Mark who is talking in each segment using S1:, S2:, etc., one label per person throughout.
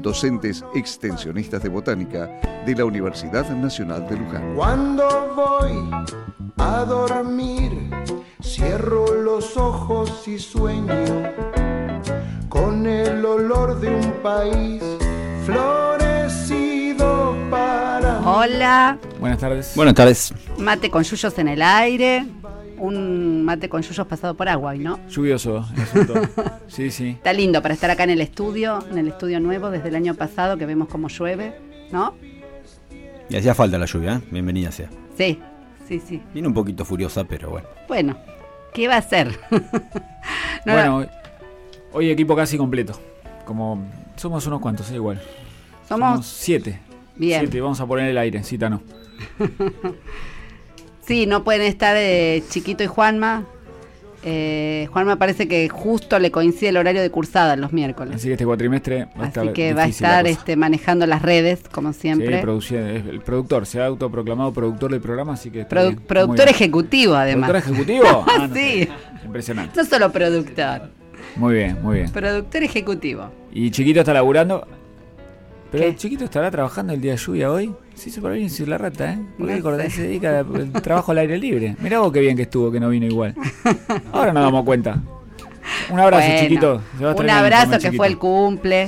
S1: docentes extensionistas de botánica de la Universidad Nacional de Luján.
S2: Cuando voy a dormir, cierro los ojos y sueño con el olor de un país florecido para mí.
S3: Hola,
S4: Buenas tardes.
S5: Buenas tardes.
S3: mate con yuyos en el aire. Un mate con yuyos pasado por agua, ¿y ¿no?
S4: Lluvioso el asunto. Sí, sí.
S3: Está lindo para estar acá en el estudio, en el estudio nuevo desde el año pasado que vemos cómo llueve, ¿no?
S5: Y hacía falta la lluvia, ¿eh? Bienvenida sea.
S3: Sí, sí, sí.
S5: Viene un poquito furiosa, pero bueno.
S3: Bueno, ¿qué va a hacer? No,
S4: bueno, hoy, hoy equipo casi completo. Como somos unos cuantos, eh, igual.
S3: somos
S4: siete.
S3: bien.
S4: Siete, vamos a poner el aire, cita no.
S3: Sí, no pueden estar eh, Chiquito y Juanma. Eh, Juanma parece que justo le coincide el horario de cursada los miércoles.
S4: Así que este cuatrimestre va a estar
S3: Así que va a
S4: la
S3: estar este, manejando las redes, como
S4: Sí,
S3: siempre.
S4: es el productor, se ha autoproclamado productor del programa, así que está
S3: Produ-
S4: bien, muy
S3: productor
S4: bien.
S3: ejecutivo, además.
S4: ¿Productor ejecutivo? Ah, no
S3: Sí.
S4: Impresionante.
S3: No solo productor,
S4: Muy bien, muy bien.
S3: productor ejecutivo.
S4: Y Chiquito está laburando. Pero
S3: ¿Qué?
S4: el Chiquito estará trabajando el día de lluvia hoy. Se hizo para bien sin la rata, ¿eh? Porque
S3: No sé.
S4: se dedica al trabajo al aire libre. Mirá vos qué bien que estuvo, que no vino igual. Ahora nos damos cuenta. Un abrazo,
S3: Bueno,
S4: Chiquito. Se va a
S3: Un abrazo que
S4: Chiquito.
S3: fue el cumple.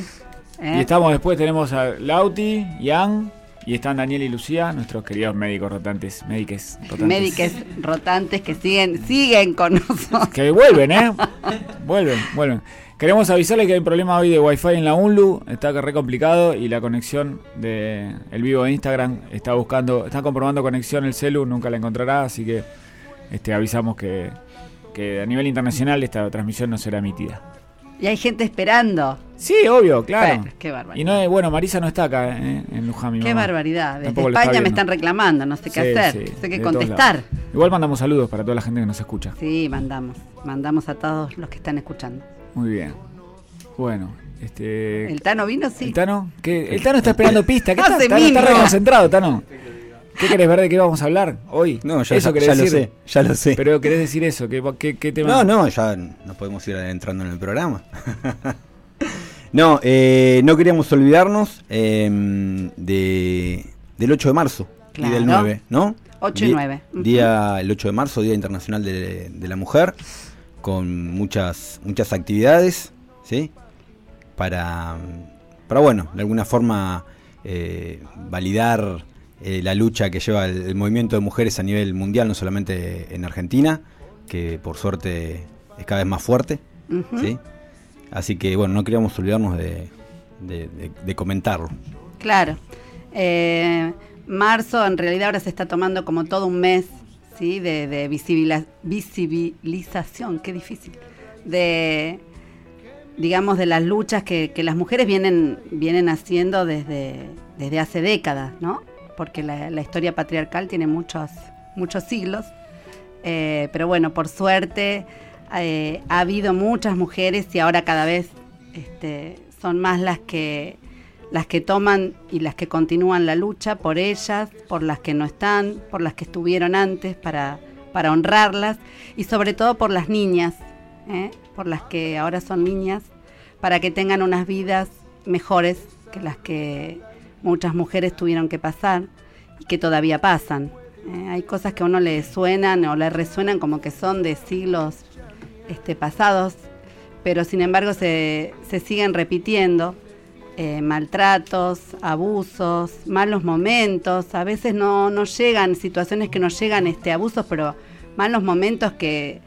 S3: ¿eh?
S4: Y estamos después, tenemos a Lauti, Ian, y están Daniel y Lucía, nuestros queridos médicos rotantes, médiques rotantes.
S3: Médicos rotantes que siguen, siguen con nosotros.
S4: Que vuelven, ¿eh? vuelven, vuelven. Queremos avisarles que hay un problema hoy de Wi-Fi en la UNLU, está re complicado y la conexión de el vivo de Instagram está buscando, está comprobando conexión el celu, nunca la encontrará, así que este avisamos que, que a nivel internacional esta transmisión no será emitida.
S3: Y hay gente esperando.
S4: Sí, obvio, claro.
S3: Bueno, qué barbaridad.
S4: y no bueno, Marisa no está acá ¿eh? en Luján, mi
S3: Qué
S4: mamá.
S3: barbaridad. Desde
S4: Tampoco lo está
S3: España me están reclamando, no sé qué
S4: Sí,
S3: hacer.
S4: sí,
S3: no sé qué contestar.
S4: Igual mandamos saludos para toda la gente que nos escucha.
S3: Sí, mandamos. Mandamos a todos los que están escuchando.
S4: Muy bien. Bueno, este.
S3: ¿El Tano vino? Sí.
S4: ¿El Tano? ¿Qué? El Tano está esperando pista. ¿Qué está, Tano, está reconcentrado, Tano. ¿Qué querés ver de qué vamos a hablar hoy?
S5: No, ya,
S4: eso
S5: ya,
S4: querés
S5: ya lo
S4: decir.
S5: sé, ya lo sé.
S4: Pero querés decir eso, ¿qué, qué, qué tema?
S5: No, no, ya nos podemos ir adentrando en el programa. no, eh, no queríamos olvidarnos eh, de, del 8 de marzo y del
S3: Claro.
S5: 9, ¿no?
S3: 8 y
S5: Di-
S3: 9. Ujú.
S5: Día, el 8 de marzo, Día Internacional de, de la Mujer, con muchas, muchas actividades, ¿sí? Para, para bueno, de alguna forma eh, validar eh, la lucha que lleva el, el movimiento de mujeres a nivel mundial, no solamente en Argentina, que por suerte es cada vez más fuerte. ¿sí? Así que bueno, no queríamos olvidarnos de, de- de- de comentarlo.
S3: Claro. Eh, marzo en realidad ahora se está tomando como todo un mes ¿sí? de, de visibila- visibilización, qué difícil, de digamos de las luchas que, que las mujeres vienen, vienen haciendo desde, desde hace décadas, ¿no? Porque la, historia patriarcal tiene muchos, muchos siglos. Eh, pero bueno, por suerte eh, ha habido muchas mujeres y ahora cada vez este, son más las que las que toman y las que continúan la lucha por ellas, por las que no están, por las que estuvieron antes para, para honrarlas y sobre todo por las niñas, ¿eh? por las que ahora son niñas, para que tengan unas vidas mejores que las que muchas mujeres tuvieron que pasar y que todavía pasan. Eh, hay cosas que a uno le suenan o le resuenan como que son de siglos este, pasados, pero sin embargo se, se siguen repitiendo. eh, maltratos, abusos, malos momentos, a veces no, no llegan, situaciones que no llegan este, abusos, pero malos momentos que,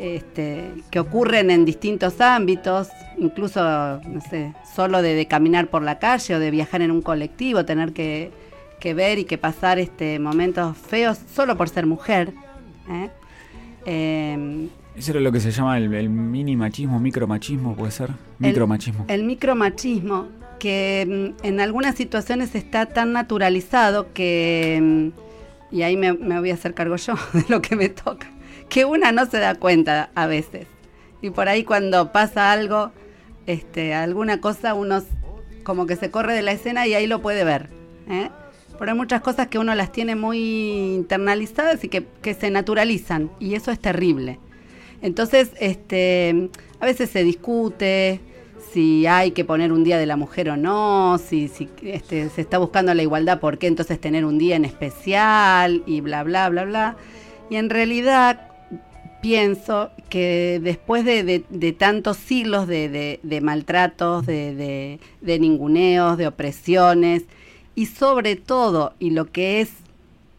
S3: este, que ocurren en distintos ámbitos, incluso, no sé, solo de, de caminar por la calle o de viajar en un colectivo, tener que, que ver y que pasar este, momentos feos solo por ser mujer. ¿eh? Eh,
S4: Eso era lo que se llama el, el mini machismo, micromachismo, puede ser.
S3: El-
S4: Micromachismo.
S3: El micromachismo que mm, en algunas situaciones está tan naturalizado que, mm, y ahí me, me voy a hacer cargo yo de lo que me toca, que una no se da cuenta a veces. Y por ahí cuando pasa algo, este, alguna cosa, uno como que se corre de la escena y ahí lo puede ver. ¿eh? Pero hay muchas cosas que uno las tiene muy internalizadas y que, que se naturalizan, y eso es terrible. Entonces, este, a veces se discute si hay que poner un día de la mujer o no, si, si este, se está buscando la igualdad, ¿por qué entonces tener un día en especial? Y bla, bla, bla, bla. Y en realidad pienso que después de, tantos siglos de, maltratos, de, ninguneos, de opresiones, y sobre todo, y lo que es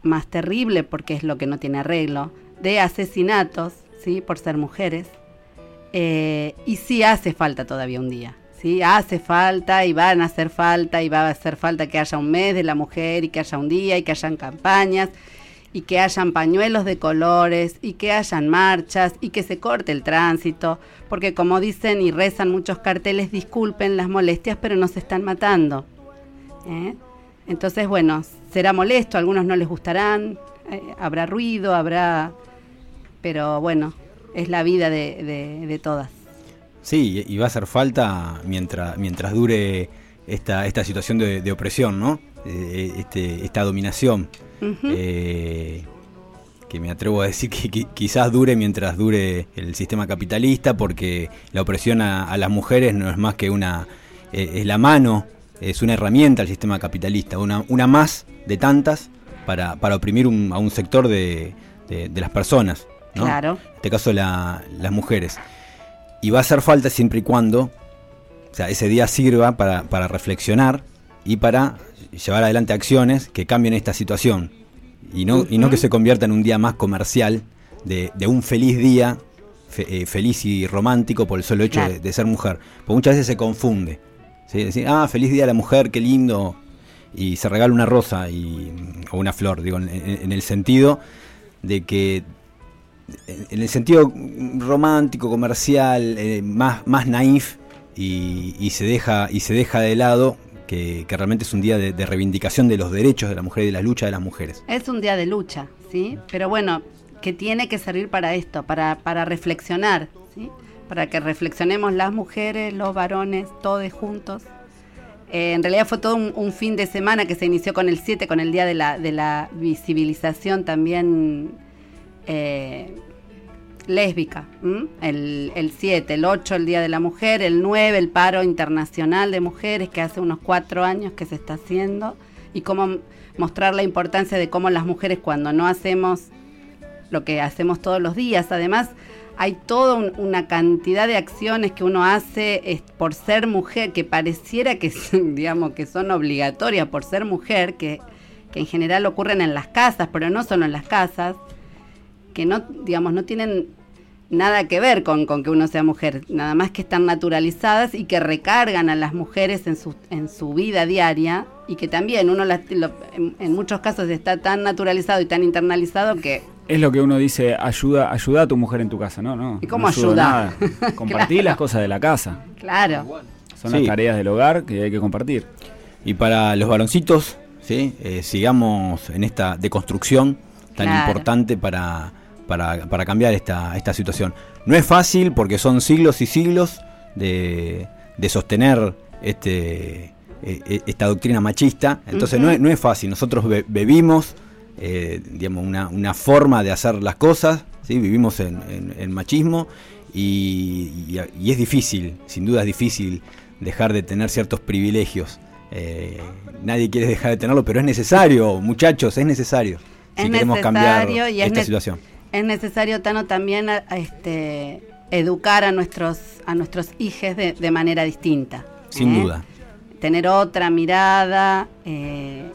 S3: más terrible, porque es lo que no tiene arreglo, de asesinatos, ¿sí? por ser mujeres, eh, y sí hace falta todavía un día. ¿sí? Hace falta y van a hacer falta y va a hacer falta que haya un mes de la mujer y que haya un día y que hayan campañas y que hayan pañuelos de colores y que hayan marchas y que se corte el tránsito, porque como dicen y rezan muchos carteles, disculpen las molestias, pero nos están matando. ¿eh? Entonces, bueno, será molesto, a algunos no les gustarán, eh, habrá ruido, habrá... Pero bueno, es la vida de, todas.
S5: Sí, y va a hacer falta mientras, mientras dure esta, esta situación de, opresión, ¿no? Eh, este, esta dominación. Eh, que me atrevo a decir que, quizás dure mientras dure el sistema capitalista, porque la opresión a, las mujeres no es más que una. Eh, es la mano, es una herramienta al sistema capitalista, una, una más de tantas para, para oprimir a un sector de, las personas.
S3: Claro.
S5: En este caso, las mujeres. Y va a hacer falta siempre y cuando o sea, ese día sirva para, para reflexionar y para llevar adelante acciones que cambien esta situación y no, y no que se convierta en un día más comercial de, un feliz día, eh, feliz y romántico por el solo hecho de, ser mujer. Porque muchas veces se confunde. ¿sí? Decir, ah, feliz día a la mujer, qué lindo. Y se regala una rosa y, o una flor, digo, en, el sentido de que en el sentido romántico, comercial, eh, más, más naif y, y, se deja, y se deja de lado que, realmente es un día de, reivindicación de los derechos de la mujer y de la lucha de las mujeres.
S3: Es un día de lucha, ¿sí? Pero bueno, que tiene que servir para esto, para, para reflexionar. Para que reflexionemos las mujeres, los varones, todos juntos. Eh, en realidad fue todo un, fin de semana que se inició con el 7, con el Día de la, de la Visibilización también eh, lésbica. El 7, el 8 el Día de la Mujer, el 9 el paro internacional de mujeres que hace unos cuatro años que se está haciendo y cómo mostrar la importancia de cómo las mujeres cuando no hacemos lo que hacemos todos los días, además hay toda una cantidad de acciones que uno hace por ser mujer, que pareciera que, digamos, que son obligatorias por ser mujer, que, que en general ocurren en las casas, pero no solo en las casas, que no, digamos, no tienen nada que ver con, con, que uno sea mujer, nada más que están naturalizadas y que recargan a las mujeres en su, en su vida diaria y que también uno en, muchos casos está tan naturalizado y tan internalizado que...
S4: Es lo que uno dice, ayuda, ayuda a tu mujer en tu casa, ¿no? no
S3: ¿Y cómo ayuda?
S4: Compartir las cosas de la casa.
S3: Claro.
S4: Son las tareas del hogar que hay que compartir.
S5: Y para los varoncitos, ¿sí? Eh, sigamos en esta deconstrucción tan importante para para, cambiar esta, esta situación. No es fácil porque son siglos y siglos de, sostener este, e, e, esta doctrina machista, entonces no, es, no, es, fácil. Nosotros bebimos eh, digamos, una, forma de hacer las cosas, ¿sí? vivimos en, machismo y, es difícil, sin duda es difícil dejar de tener ciertos privilegios. Eh, nadie quiere dejar de tenerlo, pero es necesario, muchachos, es necesario. si queremos cambiar esta situación
S3: es necesario, Tano, también este, educar a nuestros, a nuestros hijos de, manera distinta.
S5: Sin ¿eh? duda.
S3: Tener otra mirada eh,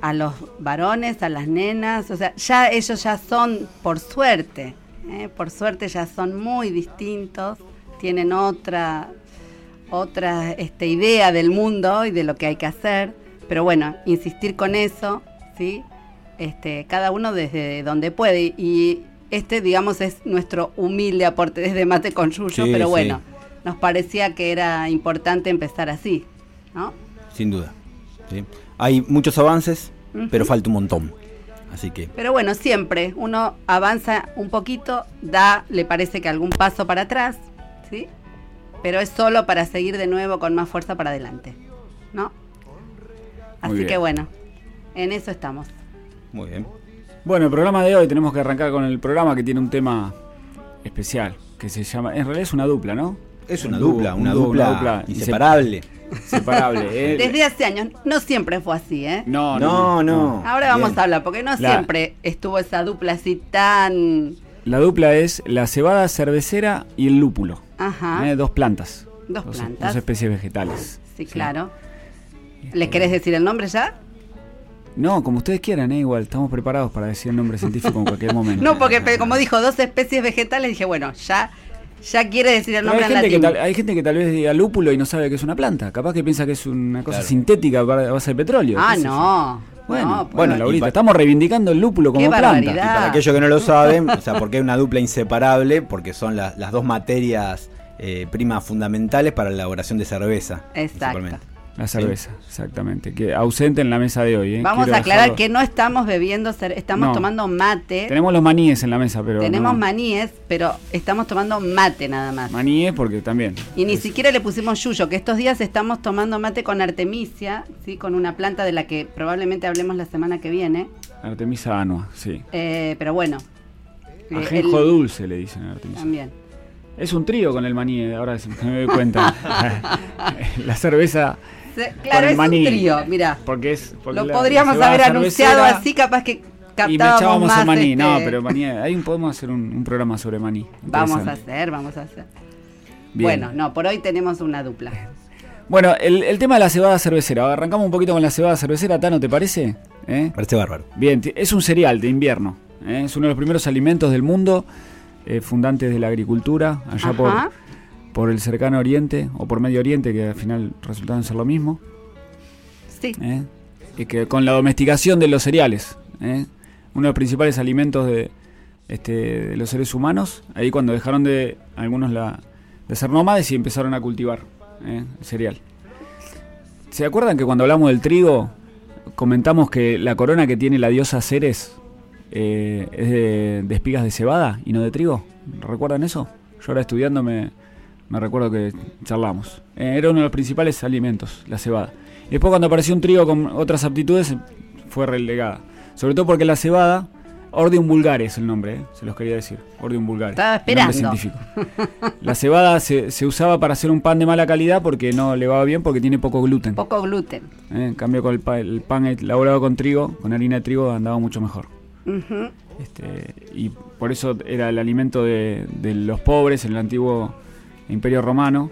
S3: a los varones, a las nenas, o sea, ya ellos ya son, por suerte, ¿eh? por suerte ya son muy distintos, tienen otra, otra este, idea del mundo y de lo que hay que hacer, pero bueno, insistir con eso, ¿sí? Este, cada uno desde donde puede y este, digamos, es nuestro humilde aporte desde Mate con Yuyo, pero bueno, nos parecía que era importante empezar así, ¿no?
S5: sin duda. ¿sí? Hay muchos avances, pero falta un montón. Así que
S3: Pero bueno, siempre uno avanza un poquito, da, le parece que algún paso para atrás, ¿sí? Pero es solo para seguir de nuevo con más fuerza para adelante, ¿no? Así que bueno, en eso estamos.
S5: muy bien.
S4: Bueno, el programa de hoy tenemos que arrancar con el programa que tiene un tema especial, que se llama, en realidad es una dupla, ¿no?
S5: Es
S4: Un
S5: una dupla,
S4: un
S5: una
S4: dúo,
S5: dupla,
S4: una dupla
S5: inseparable.
S4: Separable. eh.
S3: Desde hace años, no siempre fue así, ¿eh?
S4: No,
S5: No, no.
S3: Ahora vamos
S5: Bien.
S3: a hablar, porque no
S4: La-
S3: siempre estuvo esa dupla así tan...
S4: La dupla es la cebada cervecera y el lúpulo.
S3: Ajá,
S4: Eh, dos plantas.
S3: Dos
S4: Dos
S3: plantas.
S4: especies vegetales.
S3: sí, claro. ¿Les querés decir el nombre ya?
S4: No, como ustedes quieran, eh, igual. Estamos preparados para decir el nombre científico en cualquier momento.
S3: No, porque como dijo dos especies vegetales, dije, bueno, ya, ya quiere decir el
S4: hay,
S3: nombre en
S4: gente que tal, hay gente que tal vez diga lúpulo y no sabe que es una planta. Capaz que piensa que es una cosa
S5: Claro.
S4: sintética a base de petróleo.
S3: Ah, no.
S4: Bueno,
S3: no, pues,
S4: bueno, Laurita, estamos reivindicando el lúpulo como
S3: Qué
S4: planta.
S3: barbaridad.
S5: Y para aquellos que no lo saben, o sea, porque es una dupla inseparable, porque son la- las dos materias eh, primas fundamentales para la elaboración de cerveza.
S3: Exacto.
S4: La cerveza, exactamente. Que ausente en la mesa de hoy. eh.
S3: Vamos
S4: Quiero
S3: a aclarar
S4: dejarlo-
S3: que no estamos bebiendo, estamos
S4: No.
S3: tomando mate.
S4: Tenemos los maníes en la mesa, pero.
S3: Tenemos
S4: no.
S3: maníes, pero estamos tomando mate nada más.
S4: Maníes porque también.
S3: Y ni
S4: es-
S3: siquiera le pusimos yuyo, que estos días estamos tomando mate con artemisia, ¿sí? con una planta de la que probablemente hablemos la semana que viene.
S4: Artemisa anua, sí.
S3: Eh, pero bueno. eh,
S4: Ajenjo
S3: el-
S4: dulce le dicen a Artemisa.
S3: También.
S4: Es un trío con el maní, ahora me doy cuenta. la cerveza.
S3: Claro,
S4: el
S3: es
S4: maní.
S3: un trío, mira.
S4: Porque es. porque
S3: Lo
S4: la-
S3: podríamos haber anunciado
S4: cervecera
S3: así, capaz que
S4: Y me
S3: captábamos
S4: echábamos
S3: más.
S4: el maní. No,
S3: este,
S4: pero maní. Ahí un- podemos hacer un, un programa sobre maní.
S3: Vamos a hacer, vamos a hacer.
S4: Bien.
S3: Bueno, no, por hoy tenemos una dupla.
S4: Bueno, el, el tema de la cebada cervecera. Arrancamos un poquito con la cebada cervecera, Tano, ¿te parece? ¿Eh?
S5: Parece bárbaro.
S4: Bien, es un cereal de invierno. ¿eh? Es uno de los primeros alimentos del mundo, eh, fundantes de la agricultura, allá
S3: Ajá.
S4: por el cercano oriente o por Medio Oriente, que al final resultaron ser lo mismo.
S3: Sí.
S4: ¿eh? Y que con la domesticación de los cereales, ¿eh? uno de los principales alimentos de, este, de los seres humanos, ahí cuando dejaron de algunos la, de ser nómades y empezaron a cultivar ¿eh? el cereal. ¿Se acuerdan que cuando hablamos del trigo comentamos que la corona que tiene la diosa Ceres eh, es de, de espigas de cebada y no de trigo? ¿Recuerdan eso? Yo ahora estudiando me, recuerdo que charlamos. Eh, era uno de los principales alimentos, la cebada. Y después cuando apareció un trigo con otras aptitudes fue relegada. Sobre todo porque la cebada, Ordium vulgaris es el nombre, ¿eh? se los quería decir. Ordium vulgaris.
S3: Estaba esperando.
S4: científico. La cebada se, se usaba para hacer un pan de mala calidad porque no le va bien porque tiene poco gluten.
S3: Poco gluten.
S4: ¿eh? En cambio con el, pa- el pan elaborado con trigo, con harina de trigo, andaba mucho mejor. Este, y por eso era el alimento de, de los pobres en el antiguo imperio romano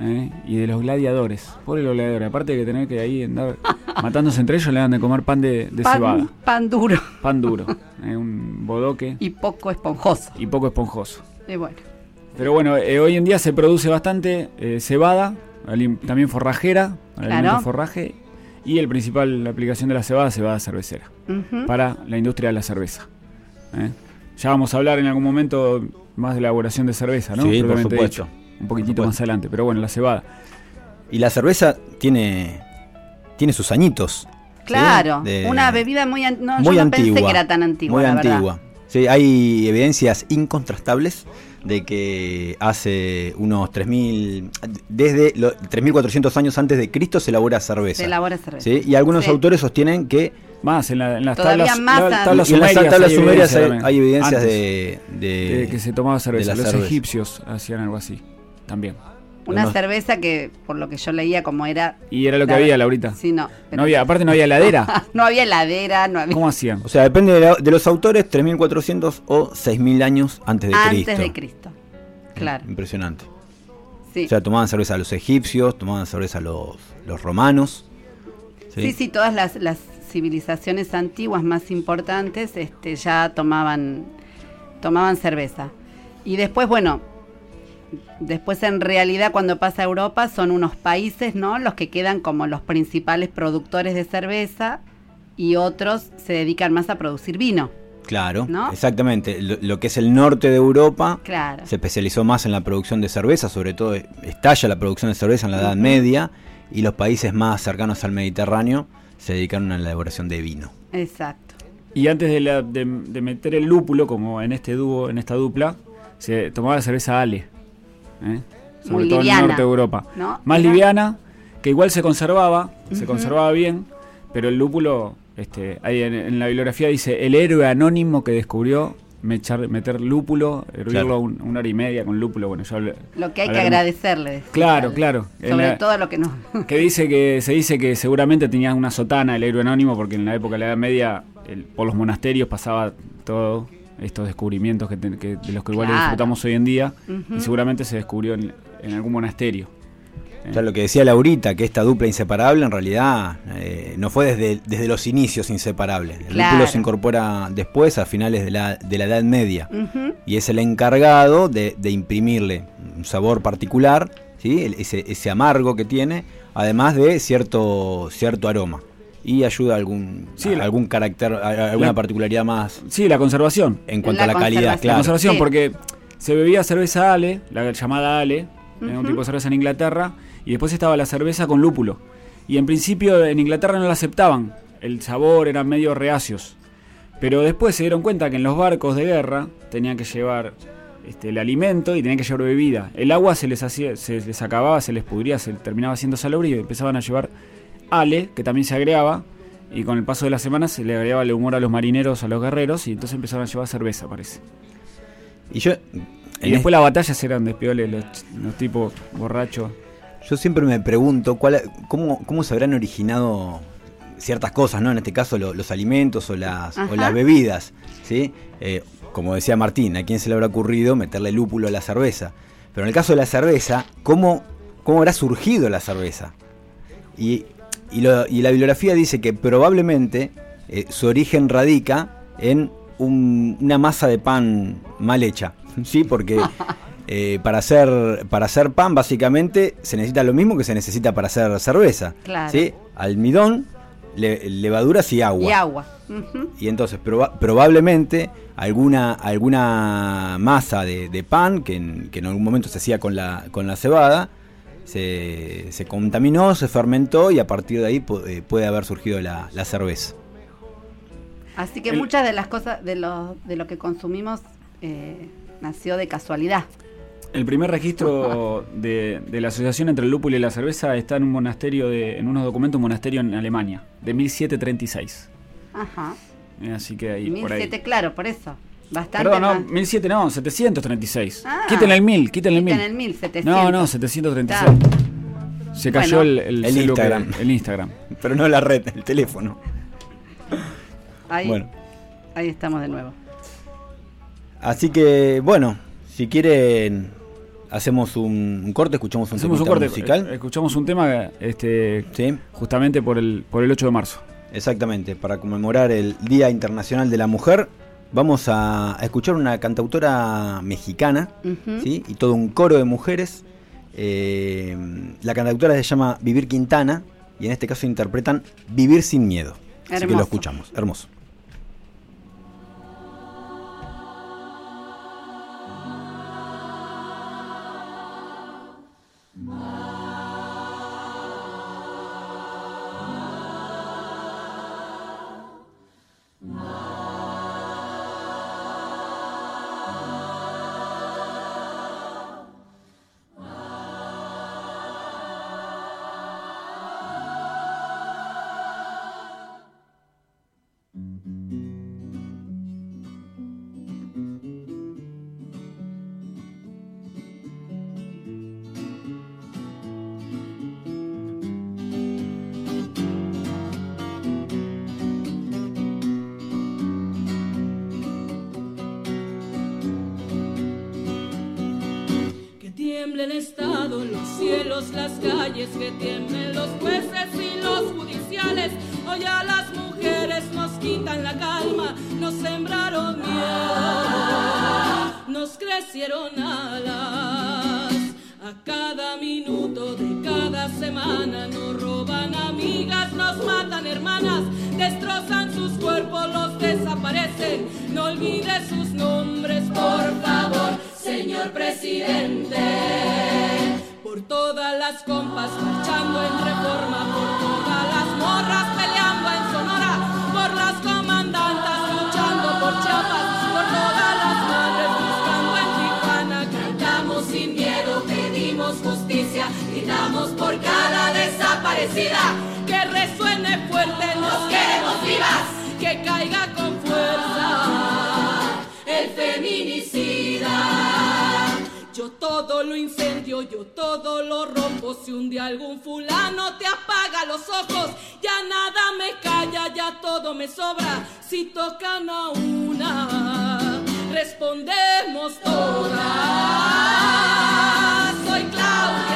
S4: ¿eh? y de los gladiadores. Pobres los gladiadores, aparte de que tener que ahí andar matándose entre ellos, le dan de comer pan de, de cebada,
S3: Pan, duro
S4: pan duro, ¿eh? un bodoque
S3: y poco esponjoso.
S4: y poco esponjoso.
S3: Y bueno.
S4: Pero bueno, eh, hoy en día se produce bastante eh, cebada, también forrajera,
S3: Claro.
S4: alimento forraje, y el principal la aplicación de la cebada, cebada cervecera, para la industria de la cerveza. ¿eh? Ya vamos a hablar en algún momento más de elaboración de cerveza, ¿no?
S5: Sí, por supuesto.
S4: dicho. Un poquitito más adelante, pero bueno, la cebada.
S5: Y la cerveza tiene, tiene sus añitos. ¿sí?
S3: Claro,
S5: De-
S3: una bebida muy, an- no,
S5: muy
S3: yo no
S5: antigua.
S3: pensé que era tan antigua,
S5: Muy
S3: la verdad.
S5: antigua. Sí, hay evidencias incontrastables de que hace unos 3000 desde los 3400 años antes de Cristo se elabora cerveza.
S3: Se elabora cerveza.
S5: ¿sí? Y algunos
S3: Sí.
S5: autores sostienen que
S4: Más en, la- en las tablas,
S3: más
S4: la-
S3: an-
S4: tablas
S5: y en las
S4: sumerias
S5: tablas
S4: hay
S5: sumerias
S4: evidencia
S5: hay, evidencias
S4: Antes
S5: de, de-
S4: de que se tomaba cerveza. Los
S5: cerveza.
S4: egipcios hacían algo así, también.
S3: Una cerveza que, por lo que yo leía, como era...
S4: Y era lo que
S3: La-
S4: había, Laurita.
S3: Sí, no. pero-
S4: No había, aparte no había heladera.
S3: no había heladera, no había...
S4: ¿Cómo hacían?
S5: O sea, depende de, la- de los autores, 3400 o 6000 años antes de
S3: antes
S5: Cristo.
S3: de Cristo. Claro,
S5: Impresionante.
S3: sí.
S5: O sea, tomaban cerveza los egipcios, tomaban cerveza los, los romanos.
S3: Sí, sí, todas las, las civilizaciones antiguas más importantes este, ya tomaban, tomaban cerveza. Y después, bueno, después en realidad cuando pasa a Europa son unos países, ¿no? Los que quedan como los principales productores de cerveza y otros se dedican más a producir vino.
S5: Claro,
S3: ¿No?
S5: exactamente. Lo, lo que es el norte de Europa
S3: Claro.
S5: se especializó más en la producción de cerveza, sobre todo estalla la producción de cerveza en la Edad Media y los países más cercanos al Mediterráneo se dedicaron a la elaboración de vino.
S3: Exacto.
S4: Y antes de, la- de- de meter el lúpulo, como en este dúo, en esta dupla, se tomaba la cerveza Ale. ¿Eh? Sobre
S3: Muy
S4: todo en el norte de Europa.
S3: ¿no?
S4: Más
S3: Era-
S4: liviana, que igual se conservaba, se conservaba bien, pero el lúpulo, este, ahí en, en la bibliografía dice, el héroe anónimo que descubrió mechar- meter lúpulo, hervirlo
S5: Claro.
S4: un- una hora y media con lúpulo. Bueno, yo hablé-
S3: Lo que hay que agradecerle.
S4: Claro, claro.
S3: Sobre
S4: la-
S3: todo lo que no.
S4: que dice que se dice que seguramente tenía una sotana el héroe anónimo porque en la época de la Edad Media el- por los monasterios pasaba todo estos descubrimientos que, te- que- de los que igual
S3: Claro.
S4: disfrutamos hoy en día y seguramente se descubrió en, en algún monasterio.
S5: lo que decía Laurita, que esta dupla inseparable en realidad eh, no fue desde, desde los inicios inseparable. El
S3: Claro.
S5: lúpulo se incorpora después, a finales de la, de la Edad Media. Y es el encargado de, de imprimirle un sabor particular, ¿sí? El- ese, ese amargo que tiene, además de cierto, cierto aroma. Y ayuda a algún,
S4: Sí,
S5: a
S4: la-
S5: algún carácter, a- alguna
S4: la-
S5: particularidad más
S4: Sí, la conservación.
S5: en cuanto
S3: La
S5: a la calidad,
S3: conservación.
S4: La
S5: claro.
S4: conservación
S3: Sí.
S4: porque se bebía cerveza Ale, la llamada Ale, era un tipo de cerveza en Inglaterra, y después estaba la cerveza con lúpulo. Y en principio en Inglaterra no la aceptaban, el sabor eran medio reacios. Pero después se dieron cuenta que en los barcos de guerra tenían que llevar este, el alimento y tenían que llevar bebida. El agua se les hacía, se les acababa, se les pudría, se terminaba siendo salobre y empezaban a llevar ale, que también se agregaba, y con el paso de las semanas se le agregaba el humor a los marineros, a los guerreros, y entonces empezaron a llevar cerveza, parece.
S5: Y yo,
S4: Y después las batallas eran de pioles, los, los tipos borrachos.
S5: Yo siempre me pregunto cuál, cómo, cómo se habrán originado ciertas cosas, ¿no? En este caso lo- los alimentos o las, o las bebidas, ¿sí? Eh, como decía Martín, ¿a quién se le habrá ocurrido meterle lúpulo a la cerveza? Pero en el caso de la cerveza, ¿cómo, cómo habrá surgido la cerveza? Y, y, lo- y la bibliografía dice que probablemente eh, su origen radica en un- una masa de pan mal hecha, ¿sí? Porque eh, para, hacer, para hacer pan básicamente se necesita lo mismo que se necesita para hacer cerveza,
S3: Claro.
S5: ¿sí? Almidón, le- levaduras y agua.
S3: Y agua.
S5: Y entonces proba- probablemente alguna, alguna masa de, de pan que en, que en algún momento se hacía con la, con la cebada se, se contaminó, se fermentó y a partir de ahí eh, puede haber surgido la, la cerveza.
S3: Así que
S4: El-
S3: muchas de las cosas, de lo, de lo que consumimos, eh, nació de casualidad.
S4: El primer registro de, de la asociación entre el lúpulo y la cerveza está en un monasterio, de, en unos documentos, un monasterio en Alemania, de 1736.
S3: Ajá.
S4: Eh, Así que ahí, por ahí.
S3: 1007, claro, por eso. Bastante
S4: Perdón, no,
S3: más.
S4: 1700 no, 736.
S3: Ah.
S4: quiten el 1000, quiten el 1000.
S3: Quiten el 1700.
S4: No, no, 736.
S3: Claro.
S4: Se cayó
S3: Bueno.
S4: el, el,
S5: El
S4: celu que-
S5: Instagram.
S4: el Instagram.
S5: Pero no la red, el teléfono.
S3: Ahí,
S5: Bueno,
S3: ahí estamos de nuevo.
S5: así que bueno, si quieren hacemos un, un corte, escuchamos un
S4: Hacemos un
S5: temita
S4: corte,
S5: musical.
S4: eh, escuchamos un tema este,
S5: Sí,
S4: justamente por el, por el 8 de marzo.
S5: exactamente, para conmemorar el Día Internacional de la Mujer, vamos a, a escuchar una cantautora mexicana. ¿sí? y todo un coro de mujeres. Eh, la cantautora se llama Vivir Quintana y en este caso interpretan Vivir sin miedo. Así que
S3: Hermoso.
S5: lo escuchamos, hermoso.
S6: Todo me sobra. Si tocan a una, respondemos todas. Soy Claudia,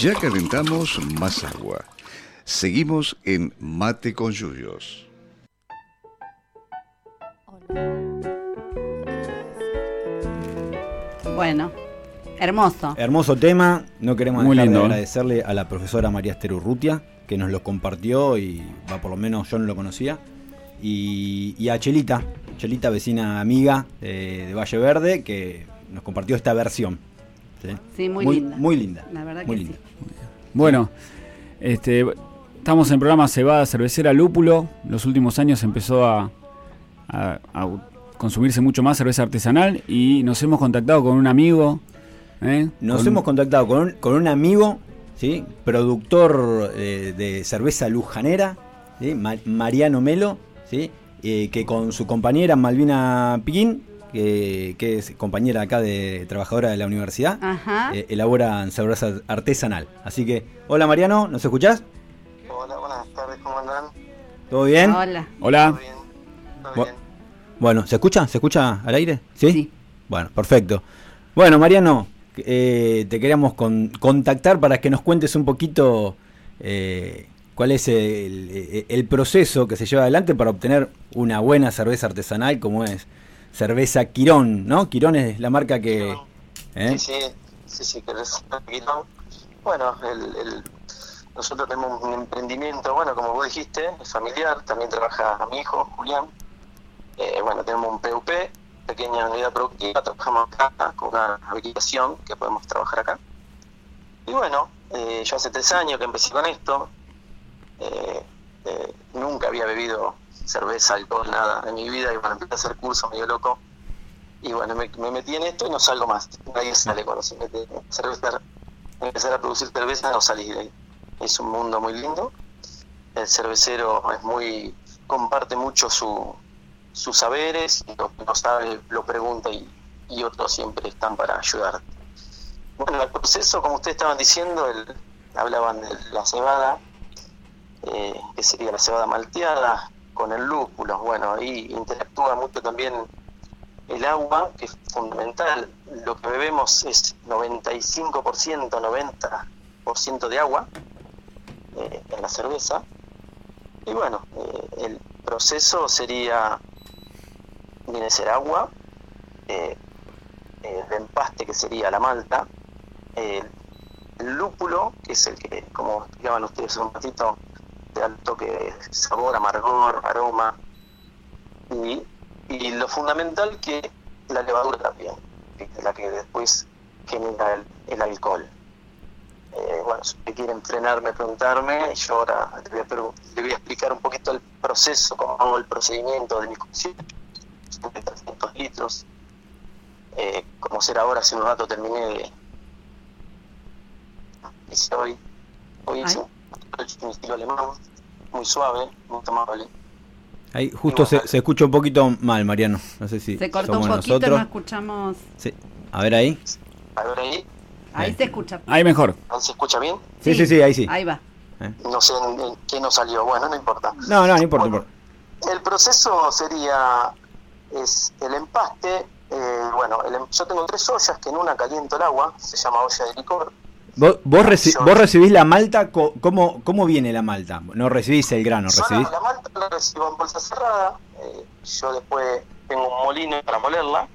S1: Ya calentamos más agua. Seguimos en Mate con Yuyos.
S3: Bueno, hermoso.
S5: Hermoso tema, no queremos
S4: Muy
S5: dejar de
S4: lindo, ¿eh?
S5: agradecerle a la profesora María Esther Urrutia, que nos lo compartió y va por lo menos yo no lo conocía. Y, y a Chelita, Chelita vecina amiga de, de Valle Verde, que nos compartió esta versión. ¿Sí?
S3: Sí, muy linda.
S5: Muy linda.
S3: La verdad
S5: muy
S3: que
S5: linda.
S4: Bueno, este, estamos en el programa Cebada Cervecera Lúpulo. Los últimos años empezó a, a- a consumirse mucho más cerveza artesanal y nos hemos contactado con un amigo. ¿eh?
S5: Nos
S4: Con-
S5: hemos contactado con un, con un amigo, ¿sí? productor eh, de cerveza lujanera, Mariano Melo, ¿sí? Eh, que con su compañera Malvina Piquín, que, que es compañera acá de trabajadora de la universidad,
S3: Ajá.
S5: eh, elaboran cerveza artesanal. Así que, hola Mariano, ¿nos escuchás?
S7: Hola, buenas tardes, ¿cómo andan?
S5: ¿Todo bien?
S3: Hola.
S4: Hola.
S7: ¿Todo bien? ¿Todo bien?
S5: Bueno, ¿se escucha? ¿Se escucha al aire? Sí.
S3: Sí.
S5: Bueno, perfecto. Bueno, Mariano, eh, te queríamos con- contactar para que nos cuentes un poquito eh, cuál es el, el- el proceso que se lleva adelante para obtener una buena cerveza artesanal como es cerveza Quirón, ¿no? Quirón es la marca que... ¿eh?
S7: Sí, sí, sí, sí, que es tranquilo. Bueno, el, el- nosotros tenemos un emprendimiento, bueno, como vos dijiste, es familiar, también trabaja mi hijo, Julián. Eh, bueno, tenemos un PUP, pequeña unidad productiva, trabajamos acá con una habilitación que podemos trabajar acá. Y bueno, eh, yo hace tres años que empecé con esto, eh, eh, nunca había bebido cerveza, alcohol, nada en mi vida, y bueno, empecé a hacer cursos medio loco. Y bueno, me, me metí en esto y no salgo más. Nadie sale cuando se mete. Empezar a producir cerveza, no salís de ahí. Es un mundo muy lindo. El cervecero es muy comparte mucho su, sus saberes, lo que no sabe lo pregunta y, y otros siempre están para ayudar. Bueno, el proceso, como ustedes estaban diciendo, el- hablaban de la cebada, eh, que sería la cebada malteada, con el lúpulo. Bueno, ahí interactúa mucho también el agua, que es fundamental. Lo que bebemos es 95%, 90% de agua eh, en la cerveza. Y bueno, eh, el proceso sería, viene a ser agua, eh, eh, de empaste que sería la malta, eh, el lúpulo, que es el que, como explicaban ustedes un ratito, te da el toque de sabor, amargor, aroma, y, y lo fundamental que la levadura también, que es la que después genera el, el alcohol. Eh, bueno, si quieren frenarme, preguntarme, yo ahora le voy, a, pregun- le voy a explicar un poquito el proceso, cómo hago el procedimiento de mi de 300 litros. Eh, como será ahora, hace un rato terminé de... Hice hoy, hoy hice un estilo alemán, muy suave, muy tomable.
S5: Ahí justo se, se escucha un poquito mal, Mariano. No sé si
S3: Se cortó
S5: somos
S3: un poquito,
S5: nosotros.
S3: no escuchamos.
S5: Sí. A ver ahí.
S7: A ver ahí,
S3: Ahí se escucha.
S4: Ahí mejor.
S7: ahí se escucha bien.
S5: Sí, sí, sí, ahí sí.
S3: Ahí va.
S7: No sé en, en qué no salió, bueno, no importa.
S5: No, no, no importa. no
S7: Bueno,
S5: importa.
S7: El proceso sería, es el empaste, eh, bueno, el em- yo tengo tres ollas que en una caliento el agua, se llama olla de licor.
S5: ¿Vos, vos, reci-
S7: Yo-
S5: vos recibís la malta? co- ¿Cómo, ¿Cómo viene la malta? No recibís el grano,
S7: Yo
S5: recibís.
S7: la, la malta la recibo en bolsa cerrada, eh, yo después tengo un molino para molerla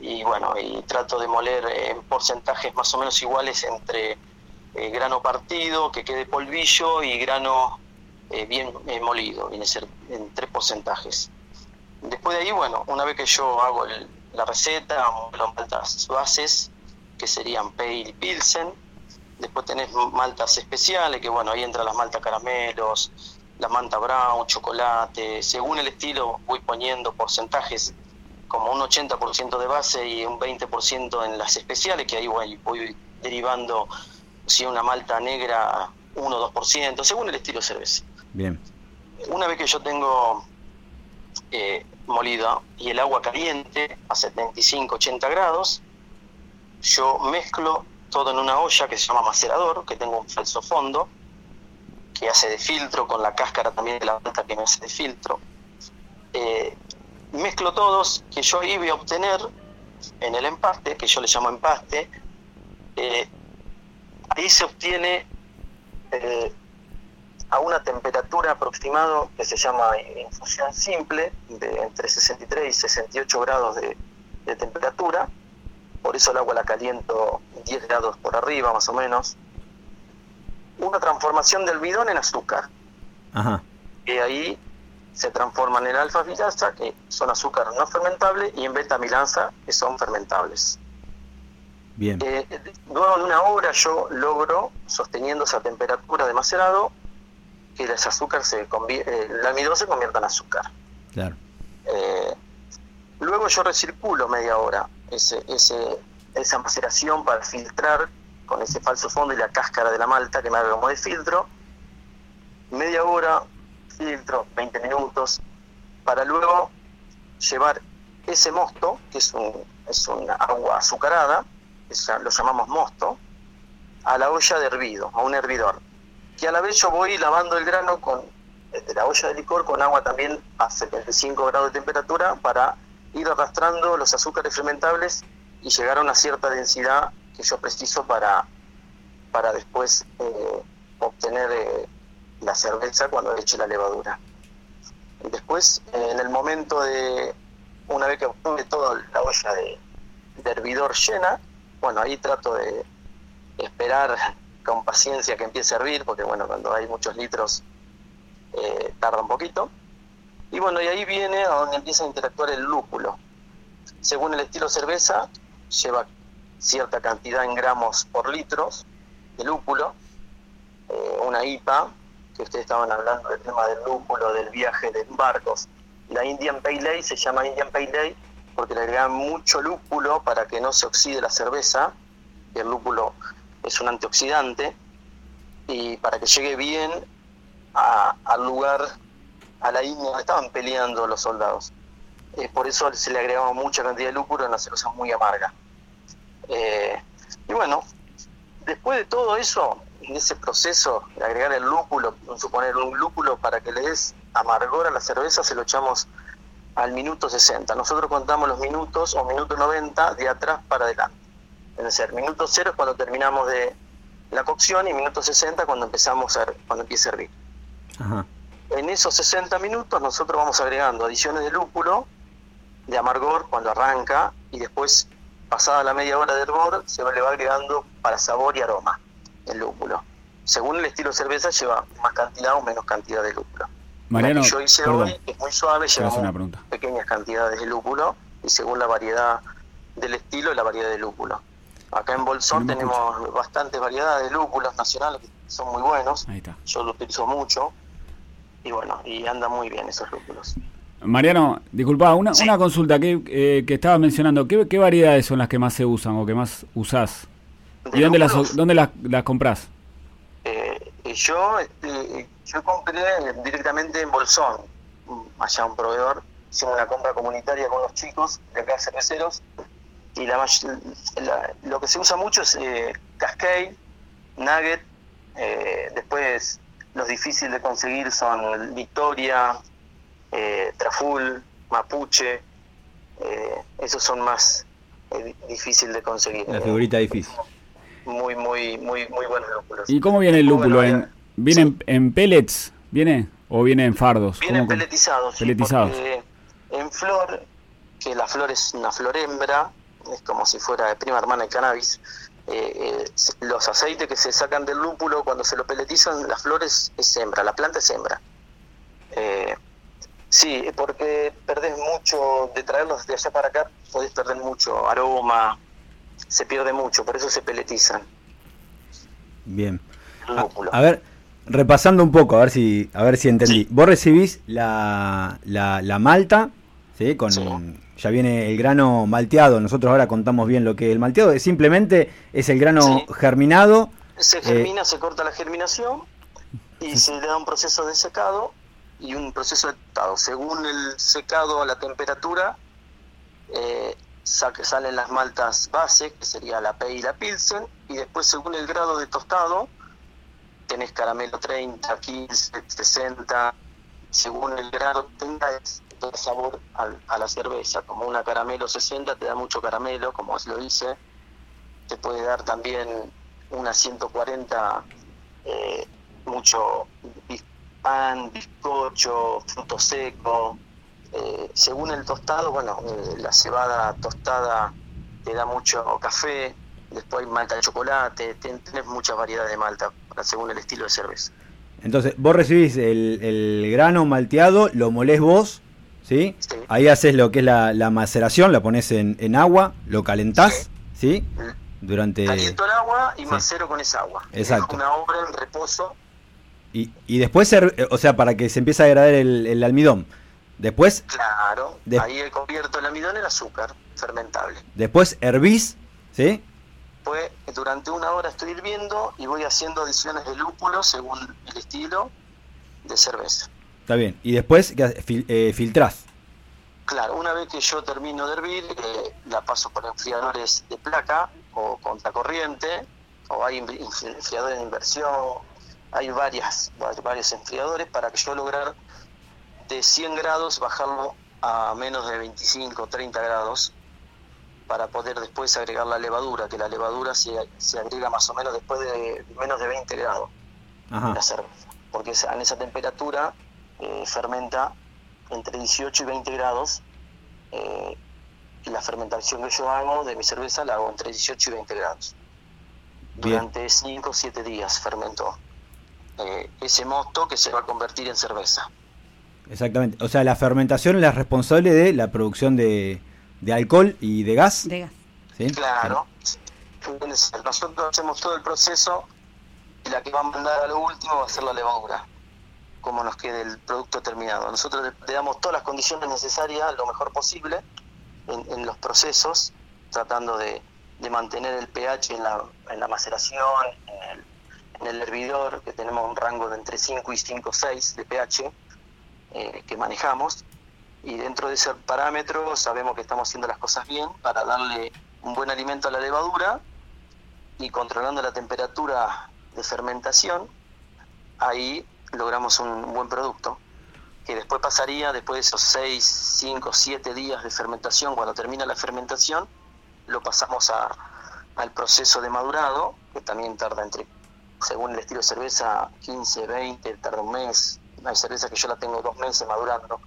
S7: y bueno, y trato de moler en porcentajes más o menos iguales entre eh, grano partido, que quede polvillo y grano eh, bien eh, molido, viene a ser en tres porcentajes. Después de ahí, bueno, una vez que yo hago el- la receta, las maltas bases, que serían Pale Pilsen, después tenés maltas especiales, que bueno, ahí entran las maltas caramelos, la manta brown, chocolate, según el estilo voy poniendo porcentajes como un 80% de base y un 20% en las especiales, que ahí voy, voy derivando si una malta negra 1 o 2%, según el estilo cerveza.
S5: Bien.
S7: Una vez que yo tengo eh, molida y el agua caliente a 75-80 grados, yo mezclo todo en una olla que se llama macerador, que tengo un falso fondo, que hace de filtro con la cáscara también de la malta que me hace de filtro. Eh, mezclo todos, que yo ahí voy a obtener en el empaste, que yo le llamo empaste, eh, ahí se obtiene eh, a una temperatura aproximada que se llama infusión simple, de entre 63 y 68 grados de temperatura. Por eso el agua la caliento 10 grados por arriba, más o menos. Una transformación del bidón en azúcar,
S5: Ajá.
S7: que ahí se transforman en alfa filasa, que son azúcar no fermentable, y en beta milanza, que son fermentables.
S5: Bien.
S7: Eh, luego de una hora yo logro, sosteniendo esa temperatura de macerado, que el azúcar se convier- eh, el almidón se convierta en azúcar.
S5: Claro.
S7: Eh, luego yo recirculo media hora ese, esa maceración para filtrar con ese falso fondo y la cáscara de la malta que me haga como de filtro. Media hora, filtro, 20 minutos, para luego llevar ese mosto, que es un, es un agua azucarada, ya lo llamamos mosto, a la olla de hervido, a un hervidor. Que a la vez yo voy lavando el grano con de la olla de licor con agua también a 75 grados de temperatura para ir arrastrando los azúcares fermentables y llegar a una cierta densidad que yo preciso para, para después eh, obtener eh, la cerveza cuando eche la levadura. Después, eh, en el momento de, una vez que obtuve toda la olla de, de hervidor llena, bueno, ahí trato de esperar con paciencia que empiece a hervir, porque bueno, cuando hay muchos litros tarda un poquito. Y bueno, y ahí viene a donde empieza a interactuar el lúpulo. Según el estilo cerveza, lleva cierta cantidad en gramos por litros de lúpulo. Eh, una IPA, que ustedes estaban hablando del tema del lúpulo, del viaje de barcos. La Indian Pale Ale se llama Indian Pale Ale porque le agregan mucho lúpulo para que no se oxide la cerveza. Y el lúpulo es un antioxidante. Y para que llegue bien al lugar, a la India estaban peleando los soldados. Eh, por eso se le agregaba mucha cantidad de lúpulo en una cerveza muy amarga. Eh, y bueno, después de todo eso, en ese proceso de agregar el lúpulo, suponer un lúpulo para que le des amargor a la cerveza, se lo echamos al minuto 60. Nosotros contamos los minutos o minuto 90 de atrás para adelante. Es decir, minuto 0 es cuando terminamos de la cocción y minuto 60 cuando empezamos a, cuando empieza a hervir.
S5: Ajá.
S7: En esos 60 minutos nosotros vamos agregando adiciones de lúpulo, de amargor cuando arranca y después, pasada la media hora de hervor, se le va agregando para sabor y aroma el lúpulo. Según el estilo de cerveza lleva más cantidad o menos cantidad de lúpulo.
S4: Mariano,
S7: la que yo hice
S4: perdón,
S7: hoy es muy suave, lleva
S4: una pregunta.
S7: pequeñas cantidades de lúpulo y según la variedad del estilo la variedad de lúpulo. Acá en Bolsón tenemos bastantes variedades de lúpulos nacionales que son muy buenos.
S4: Ahí está.
S7: Yo lo utilizo mucho. Y bueno, y anda muy bien esos lúpulos.
S4: Mariano, disculpa, una,
S7: Sí.
S4: una consulta que, eh, que estaba mencionando. ¿Qué, qué variedades son las que más se usan o que más usás?
S7: ¿De
S4: ¿Y dónde las, dónde las, las comprás?
S7: Eh, yo, este, yo compré directamente en Bolsón, allá un proveedor, hicimos una compra comunitaria con los chicos de acá cerveceros y la, la- lo que se usa mucho es eh, Cascade, Nugget, eh, después los difíciles de conseguir son Victoria, eh, Traful, Mapuche, eh, esos son más eh, difíciles de conseguir.
S5: La figurita difícil.
S7: Muy, muy, muy, muy buenos lúpulos.
S4: ¿Y cómo viene el lúpulo?
S7: bueno,
S4: ¿En, ¿Viene en, en pellets? ¿Viene? ¿O viene en fardos?
S7: Vienen
S4: ¿Cómo- cómo?
S7: peletizados, sí,
S4: Peletizados.
S7: porque en flor, que la flor es una flor hembra, es como si fuera de prima hermana de cannabis, eh, eh, los aceites que se sacan del lúpulo cuando se lo peletizan, las flores es hembra, la planta es hembra. Eh, sí, porque perdés mucho, de traerlos de allá para acá, podés perder mucho aroma, se pierde mucho, por eso se peletizan
S5: Bien. A, a ver, repasando un poco, a ver si, a ver si entendí.
S7: Sí.
S5: Vos recibís la, la, la malta, ¿sí? Con,
S7: Sí.
S5: Ya viene el grano malteado. Nosotros ahora contamos bien lo que es el malteado. Es simplemente es el grano
S7: Sí.
S5: germinado.
S7: Se
S5: Eh,
S7: germina, se corta la germinación y se le da un proceso de secado y un proceso de tostado. Según el secado a la temperatura, eh, sa- salen las maltas base, que sería la P y la Pilsen, y después según el grado de tostado, tenés caramelo 30, 15, 60, según el grado que tenga, es da sabor al- a la cerveza. Como una caramelo 60 te da mucho caramelo, como lo dice, te puede dar también una 140 eh, mucho pan, bizcocho, fruto seco. eh, según el tostado, bueno, eh, la cebada tostada te da mucho café, después malta de chocolate, ten- tenés muchas variedades de malta según el estilo de cerveza.
S5: Entonces, vos recibís el grano malteado, lo molés vos, ¿sí?
S7: Sí.
S5: Ahí haces lo que es la, la maceración, la pones en, en agua, lo calentás, ¿sí? Durante...
S7: Caliento el agua y
S5: sí.
S7: macero con esa agua.
S5: Exacto.
S7: una obra en reposo,
S5: Y, y después, eh, o sea, para que se empiece a agradar el, el almidón. Después,
S7: claro.
S5: De-
S7: Ahí he convierto el almidón en azúcar fermentable.
S5: después hervís, ¿sí?
S7: Pues durante una hora estoy hirviendo y voy haciendo adiciones de lúpulo según el estilo de cerveza.
S5: Está bien. Y después. Fil- eh, filtrás.
S7: Claro, una vez que yo termino de hervir, eh, la paso por enfriadores de placa o contracorriente, o hay enfriadores de inversión, hay varias, va- varios enfriadores para que yo lograr de 100 grados bajarlo a menos de 25 o 30 grados para poder después agregar la levadura, que la levadura se, se agrega más o menos después de menos de 20 grados
S5: Ajá.
S7: la cerveza, porque en esa temperatura eh, fermenta entre 18 y 20 grados. eh, y la fermentación que yo hago de mi cerveza la hago entre 18 y 20 grados.
S5: Bien.
S7: Durante 5 o 7 días fermentó eh, ese mosto que se va a convertir en cerveza.
S5: Exactamente. O sea, la fermentación es la responsable de la producción de, de alcohol y de gas.
S3: De gas.
S5: ¿sí?
S7: Claro. Nosotros hacemos todo el proceso y la que va a mandar a lo último va a ser la levadura, como nos quede el producto terminado. Nosotros le damos todas las condiciones necesarias, lo mejor posible, en, en los procesos, tratando de, de mantener el pH en la, en la maceración, en el, en el hervidor, que tenemos un rango de entre 5 y 5,6 de pH eh, que manejamos. Y dentro de ese parámetro sabemos que estamos haciendo las cosas bien para darle un buen alimento a la levadura y controlando la temperatura de fermentación, ahí logramos un buen producto que después pasaría, después de esos 6, 5, 7 días de fermentación, cuando termina la fermentación, lo pasamos a, al proceso de madurado, que también tarda entre, según el estilo de cerveza, 15, 20, tarda un mes. Hay cerveza que yo la tengo dos meses madurando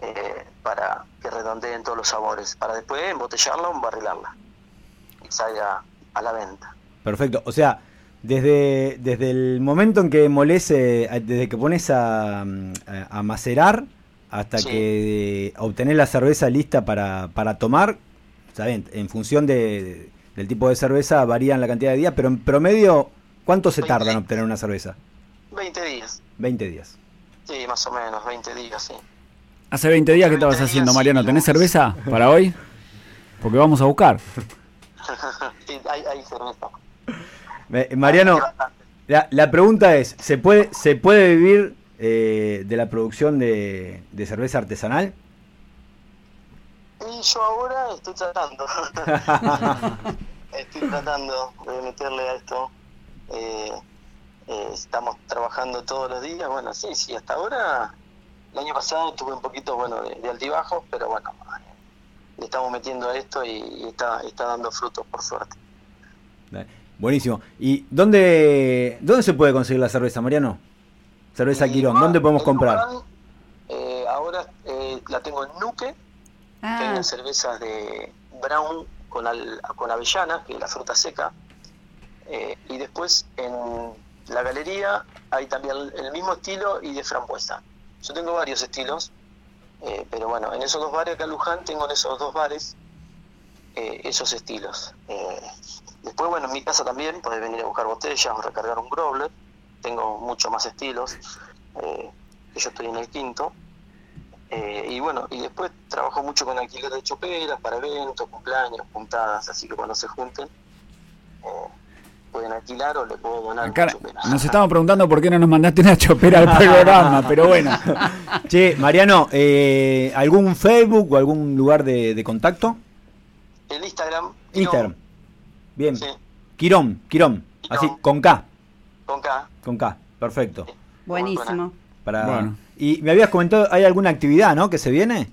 S7: eh, para que redondeen todos los sabores, para después embotellarla o embarrilarla y salga a la venta.
S5: Perfecto. O sea, desde, desde el momento en que molece, desde que pones a, a- a macerar hasta
S7: Sí.
S5: que obtenés la cerveza lista para, para tomar, está bien, en función de, del tipo de cerveza varían la cantidad de días, pero en promedio, ¿cuánto se tarda en obtener una cerveza?
S7: 20 días.
S5: 20 días.
S7: Sí, más o menos, 20 días, sí.
S4: Hace 20 días que estabas
S7: 20
S4: haciendo, Mariano. ¿Tenés cerveza para hoy? Porque vamos a buscar.
S7: sí, hay, hay cerveza.
S5: Mariano, la, la pregunta es, ¿se puede, ¿se puede vivir eh, de la producción de, de cerveza artesanal?
S7: Y yo ahora estoy tratando. estoy tratando de meterle a esto. Eh, eh, estamos trabajando todos los días. Bueno, sí, sí, hasta ahora, el año pasado tuve un poquito, bueno, de, de altibajos, pero bueno, le estamos metiendo a esto y, y está, está dando frutos, por suerte.
S5: Eh, Buenísimo. ¿Y dónde, dónde se puede conseguir la cerveza, Mariano? Cerveza
S7: Y
S5: Quirón,
S7: Luján-
S5: ¿dónde podemos
S7: en
S5: comprar?
S7: Luján, eh, ahora eh, la tengo en Nuque, que hay
S3: Ah,
S7: unas cervezas de brown con, al- con avellana, que es la fruta seca. Eh, y después en la galería hay también el mismo estilo y de frambuesa. Yo tengo varios estilos, eh, pero bueno, en esos dos bares acá en Luján tengo en esos dos bares eh, esos estilos. Eh, después, bueno, en mi casa también podés venir a buscar botellas o recargar un growler. Tengo mucho más estilos. eh, yo estoy en el quinto. Eh, y bueno, y después trabajo mucho con alquiler de choperas para eventos, cumpleaños, puntadas, así que cuando se junten eh, pueden alquilar o le puedo donar
S4: Acá nos estamos preguntando por qué no nos mandaste una chopera al programa, pero bueno.
S5: Che, Mariano, eh, ¿algún Facebook o algún lugar de, de contacto?
S7: El Instagram,
S5: Instagram. Bien.
S7: Sí,
S5: Quirón, Quirón. Así, con K.
S7: con K.
S5: Con K. Perfecto.
S3: buenísimo.
S5: Para...
S4: Bueno.
S5: Y me habías comentado, ¿hay alguna actividad, no? Que se viene.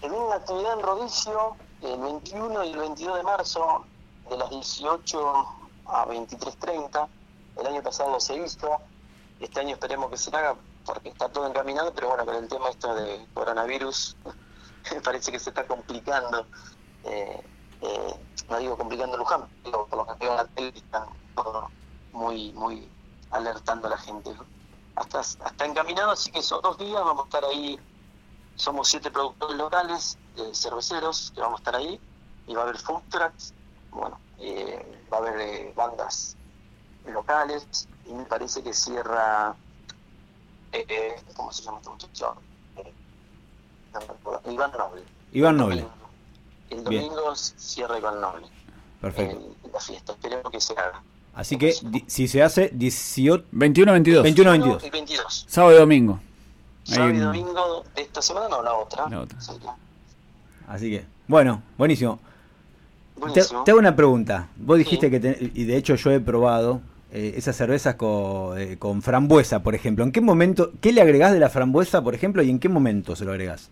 S7: Se viene una actividad en Rodicio el 21 y el 22 de marzo, de las 18 a 23.30. El año pasado se hizo, este año esperemos que se haga porque está todo encaminado, pero bueno, con el tema esto de coronavirus me parece que se está complicando. Eh, eh, no digo complicando Luján, pero por lo que veo en la tele están muy, muy alertando a la gente. Hasta, hasta encaminado, así que esos dos días vamos a estar ahí somos siete productores locales, eh, cerveceros, que vamos a estar ahí, y va a haber food trucks, bueno, eh, va a haber eh, bandas locales, y me parece que cierra, eh, eh, ¿cómo se llama este muchacho? Iván Noble.
S5: Iván Noble.
S7: El
S5: Bien.
S7: domingo cierra Iván Noble,
S5: Perfecto.
S7: eh, la fiesta, esperemos que se haga.
S5: Así que di- si se hace 18,
S4: 21-22.
S5: 21
S7: Y
S5: 22.
S7: 22.
S4: Sábado y domingo.
S7: Sábado y domingo de esta semana, no, la otra.
S4: La otra.
S7: Sí,
S5: Así que, bueno, buenísimo. Te,
S7: buenísimo.
S5: te hago una pregunta. Vos dijiste
S7: Sí.
S5: que, te- y de hecho yo he probado eh, esas cervezas con, eh, con frambuesa, por ejemplo. ¿En qué momento, qué le agregás de la frambuesa, por ejemplo, y en qué momento se lo agregás?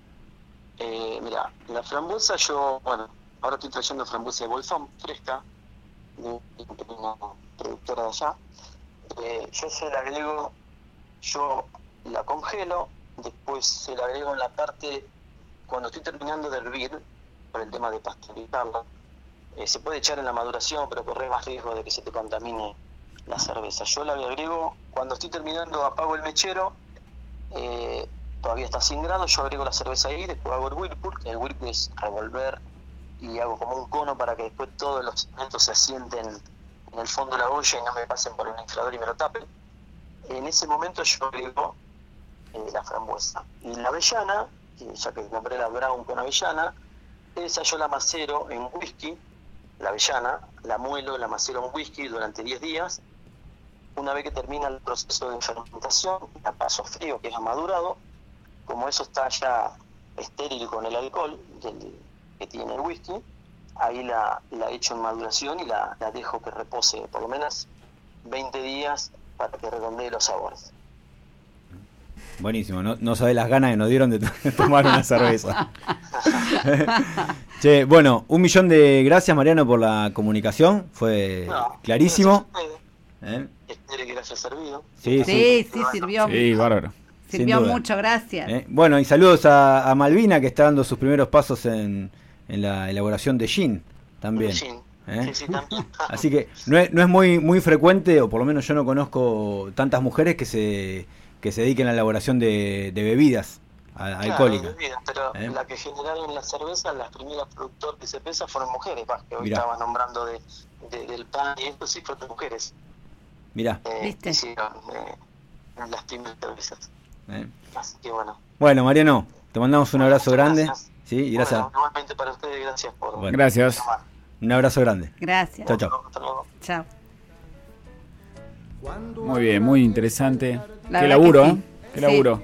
S7: La frambuesa yo, bueno, ahora estoy trayendo frambuesa de bolsón fresca, de una productora de allá. Eh, yo se la agrego, yo la congelo, después se la agrego en la parte, cuando estoy terminando de hervir, por el tema de pasteurizarla, eh, se puede echar en la maduración, pero corre más riesgo de que se te contamine la cerveza. Yo la agrego, cuando estoy terminando, apago el mechero, eh, todavía está 100 grados, yo agrego la cerveza ahí, después hago el whirlpool, que el whirlpool es revolver y hago como un cono para que después todos los elementos se asienten en el fondo de la olla y no me pasen por un inflador y me lo tapen. En ese momento yo agrego eh, la frambuesa. Y la avellana, que ya que compré la brown con avellana, esa yo la macero en whisky, la avellana, la muelo, la macero en whisky durante 10 días. Una vez que termina el proceso de fermentación, la paso frío, que es amadurado. Como eso está ya estéril con el alcohol del- que tiene el whisky, ahí la, la echo en maduración y la, la dejo que repose por lo menos 20 días para que redondee los sabores.
S5: Buenísimo, no, no sabés las ganas que nos dieron de, to- de tomar una cerveza. che, bueno, un millón de gracias Mariano por la comunicación, fue
S7: No,
S5: clarísimo.
S7: gracias a ustedes.
S5: ¿eh?
S7: Espero que les haya servido.
S5: Sí, sí.
S3: Sí, sí, sirvió.
S4: Sí, bárbaro.
S3: Sirvió mucho, gracias.
S5: ¿eh? Bueno, y saludos a, a Malvina que está dando sus primeros pasos en, en la elaboración de gin también.
S7: Gin.
S5: ¿eh?
S7: Sí, sí, también.
S5: Así que no es, no es muy muy frecuente, o por lo menos yo no conozco tantas mujeres que se, que se dediquen a la elaboración de, de bebidas
S7: Claro,
S5: alcohólica.
S7: bebidas, pero
S5: ¿Eh?
S7: la que generaron la cerveza, las primeras productores de cerveza fueron mujeres, más que hoy
S5: Mirá.
S7: estabas nombrando de, de- del pan y esto sí fueron mujeres.
S5: Mirá.
S7: Eh,
S3: ¿Viste?
S7: hicieron eh, las primeras cervezas.
S5: ¿Eh?
S7: Así que bueno.
S5: Bueno, Mariano, te mandamos un abrazo grande.
S7: gracias.
S5: Sí, y gracias.
S7: Bueno, igualmente para ustedes, gracias por
S5: Bueno.
S4: Gracias.
S7: llamar.
S5: Un abrazo grande.
S3: Gracias.
S5: Chao, chao.
S3: Chao.
S4: Muy bien, muy interesante.
S3: La
S4: Qué laburo,
S3: que
S4: ¿eh?
S3: sí.
S4: Qué
S3: Sí.
S4: laburo.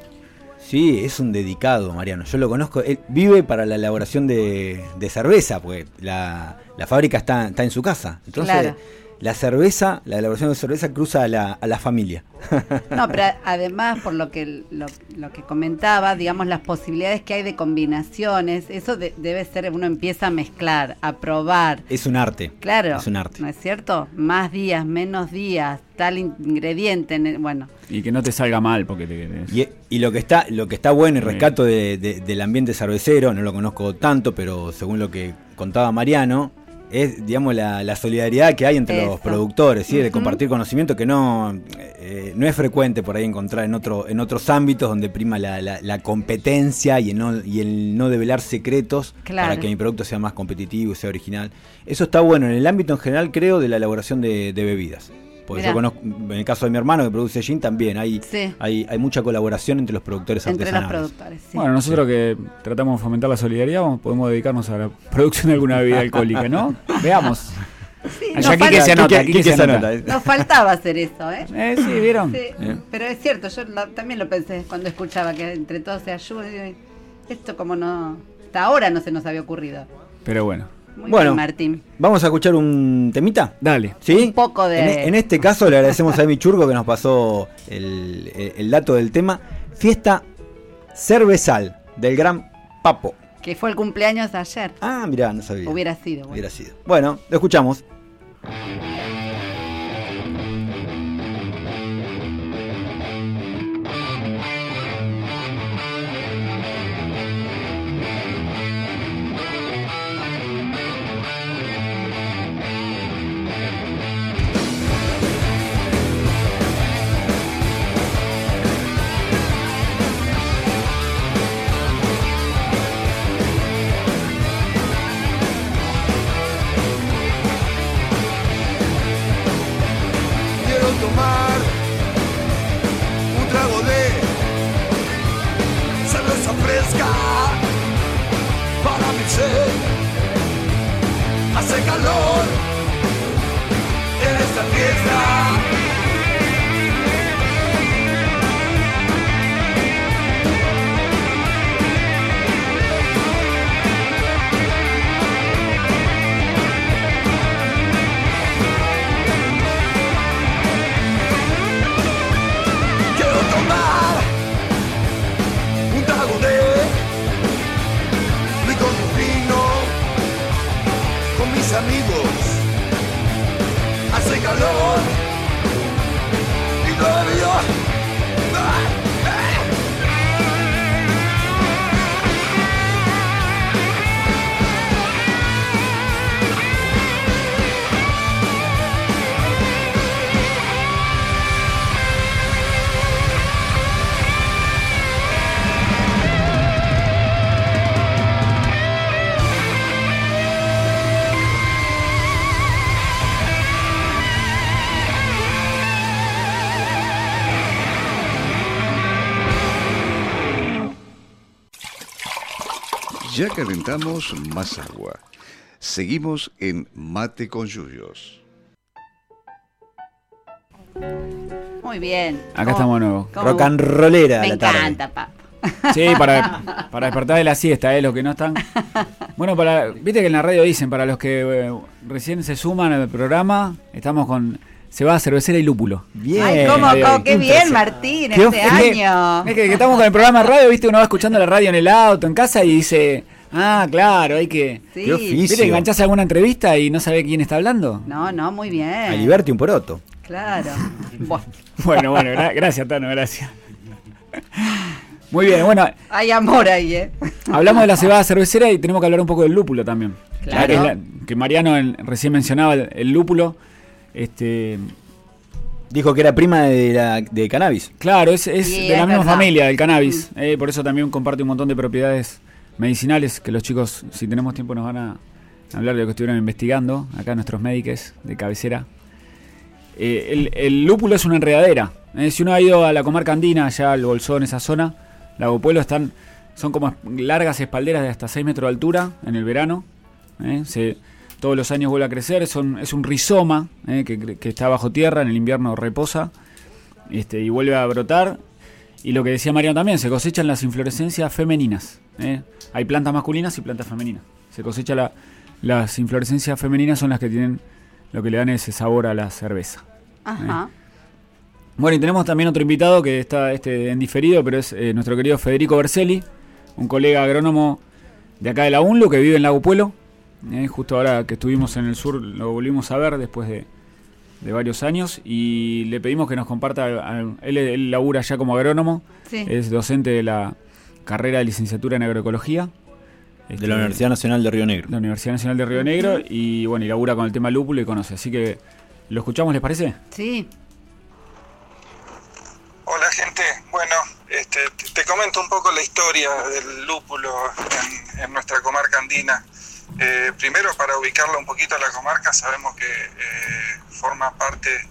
S5: Sí, es un dedicado, Mariano. Yo lo conozco. Él vive para la elaboración de, de cerveza, porque la, la fábrica está, está en su casa. Entonces,
S3: Claro.
S5: La cerveza, la elaboración de cerveza cruza a la, a la familia.
S3: No, pero además, por lo que lo, lo que comentaba, digamos, las posibilidades que hay de combinaciones, eso de- debe ser, uno empieza a mezclar, a probar.
S5: es un arte.
S3: Claro,
S5: Es un arte.
S3: ¿no es cierto? Más días, menos días, tal in- ingrediente, en el- bueno,
S4: Y que no te salga mal, porque te.
S5: Y, y lo que está lo que está bueno y rescato de- de- del ambiente cervecero, no lo conozco tanto, pero según lo que contaba Mariano, es digamos la, la solidaridad que hay entre los productores, ¿sí? de compartir conocimiento que no, eh, no es frecuente por ahí encontrar en otro en otros ámbitos donde prima la, la- la competencia y el, no, y el no develar secretos
S3: Claro.
S5: para que mi producto sea más competitivo y sea original. Eso está bueno en el ámbito en general, creo, de la elaboración de, de bebidas. Porque
S3: Mirá.
S5: yo conozco, en el caso de mi hermano que produce gin, también hay,
S3: Sí.
S5: hay, hay mucha colaboración entre los productores
S3: entre los
S5: artesanales.
S3: productores. sí.
S4: Bueno, nosotros que tratamos de fomentar la solidaridad, podemos dedicarnos a la producción de alguna bebida alcohólica, ¿no? Veamos.
S3: Sí,
S4: Allá
S3: nos,
S4: que se anota, que se
S3: nos faltaba hacer eso, ¿eh?
S4: Eh, sí, ¿vieron?
S3: Sí,
S5: Eh.
S3: pero es cierto, yo lo- también lo pensé cuando escuchaba que entre todos se digo, Esto como no, hasta ahora no se nos había ocurrido.
S4: Pero bueno,
S3: Muy
S5: Bueno.
S3: bien, Martín.
S5: Vamos a escuchar un temita.
S4: dale.
S5: ¿Sí?
S3: Un poco de-
S5: En, en este caso le agradecemos a Emi Churgo que nos pasó el, el- el dato del tema. Fiesta cervezal del gran Papo.
S3: Que fue el cumpleaños de ayer.
S5: Ah, mirá, no sabía.
S3: Hubiera sido. bueno.
S5: Hubiera sido. Bueno, lo escuchamos.
S1: Calentamos más agua. Seguimos en Mate con Yuyos.
S3: Muy bien.
S4: Acá
S3: ¿Cómo-
S4: estamos de nuevo.
S3: cómo-
S5: Rock and rollera
S3: Me
S5: la tarde.
S3: encanta, papá.
S4: Sí, para, para despertar de la siesta, ¿eh? Los que no están. Bueno, para viste que en la radio dicen, para los que eh, recién se suman al programa, estamos con cebada cervecera y lúpulo.
S5: Bien.
S3: Ay, cómo, cómo-
S4: ay,
S3: qué bien, Martín,
S5: Qué
S3: este
S4: Es que-
S3: año.
S4: Es que, que estamos con el programa de radio, viste, uno va escuchando la radio en el auto, en casa y dice, ah, claro, hay que...
S3: Sí.
S5: Qué oficio.
S4: ¿Viste que enganchás alguna entrevista y no sabe quién está hablando?
S3: No, no, muy bien.
S5: A Liberty un poroto.
S3: Claro.
S4: Bueno, bueno, gra- gracias, Tano, gracias. Muy bien, bueno,
S3: hay amor ahí, ¿eh?
S4: hablamos de la cebada cervecera y tenemos que hablar un poco del lúpulo también.
S3: Claro.
S4: Que, la- que Mariano recién mencionaba el, el lúpulo. Este,
S5: Dijo que era prima de, la, de cannabis.
S4: Claro, es, es
S3: Sí,
S4: de la
S3: es
S4: misma
S3: verdad.
S4: familia, del cannabis. eh, por eso también comparte un montón de propiedades medicinales que los chicos, si tenemos tiempo, nos van a hablar de lo que estuvieron investigando. Acá nuestros médicos de cabecera. Eh, el, lúpulo es una enredadera. eh, si uno ha ido a la comarca andina, allá al Bolsón, esa zona, Lago Pueblo, están, son como largas espalderas de hasta 6 metros de altura en el verano. eh, se- todos los años vuelve a crecer. Son, es un rizoma que, que está bajo tierra, en el invierno reposa este, y vuelve a brotar. Y lo que decía Mariano también, se cosechan las inflorescencias femeninas. ¿eh? Hay plantas masculinas y plantas femeninas. Se cosecha la- las inflorescencias femeninas, son las que tienen lo que le dan ese sabor a la cerveza.
S3: Ajá.
S4: Bueno, y tenemos también otro invitado que está este, en diferido, pero es eh, nuestro querido Federico Berselli, un colega agrónomo de acá de la UNLU que vive en Lago Puelo. Eh, justo ahora que estuvimos en el sur lo volvimos a ver después de, de varios años y le pedimos que nos comparta, él, él labura ya como agrónomo,
S3: Sí.
S4: es docente de la carrera de licenciatura en agroecología.
S5: De
S4: este,
S5: la Universidad Nacional de Río Negro.
S4: la Universidad Nacional de Río Negro y bueno, y labura con el tema lúpulo y conoce. Así que, ¿lo escuchamos, les parece?
S3: Sí.
S8: Hola gente, bueno, este, te te comento un poco la historia del lúpulo en, en nuestra comarca andina. Eh, primero, para ubicarla un poquito a la comarca, sabemos que eh, forma parte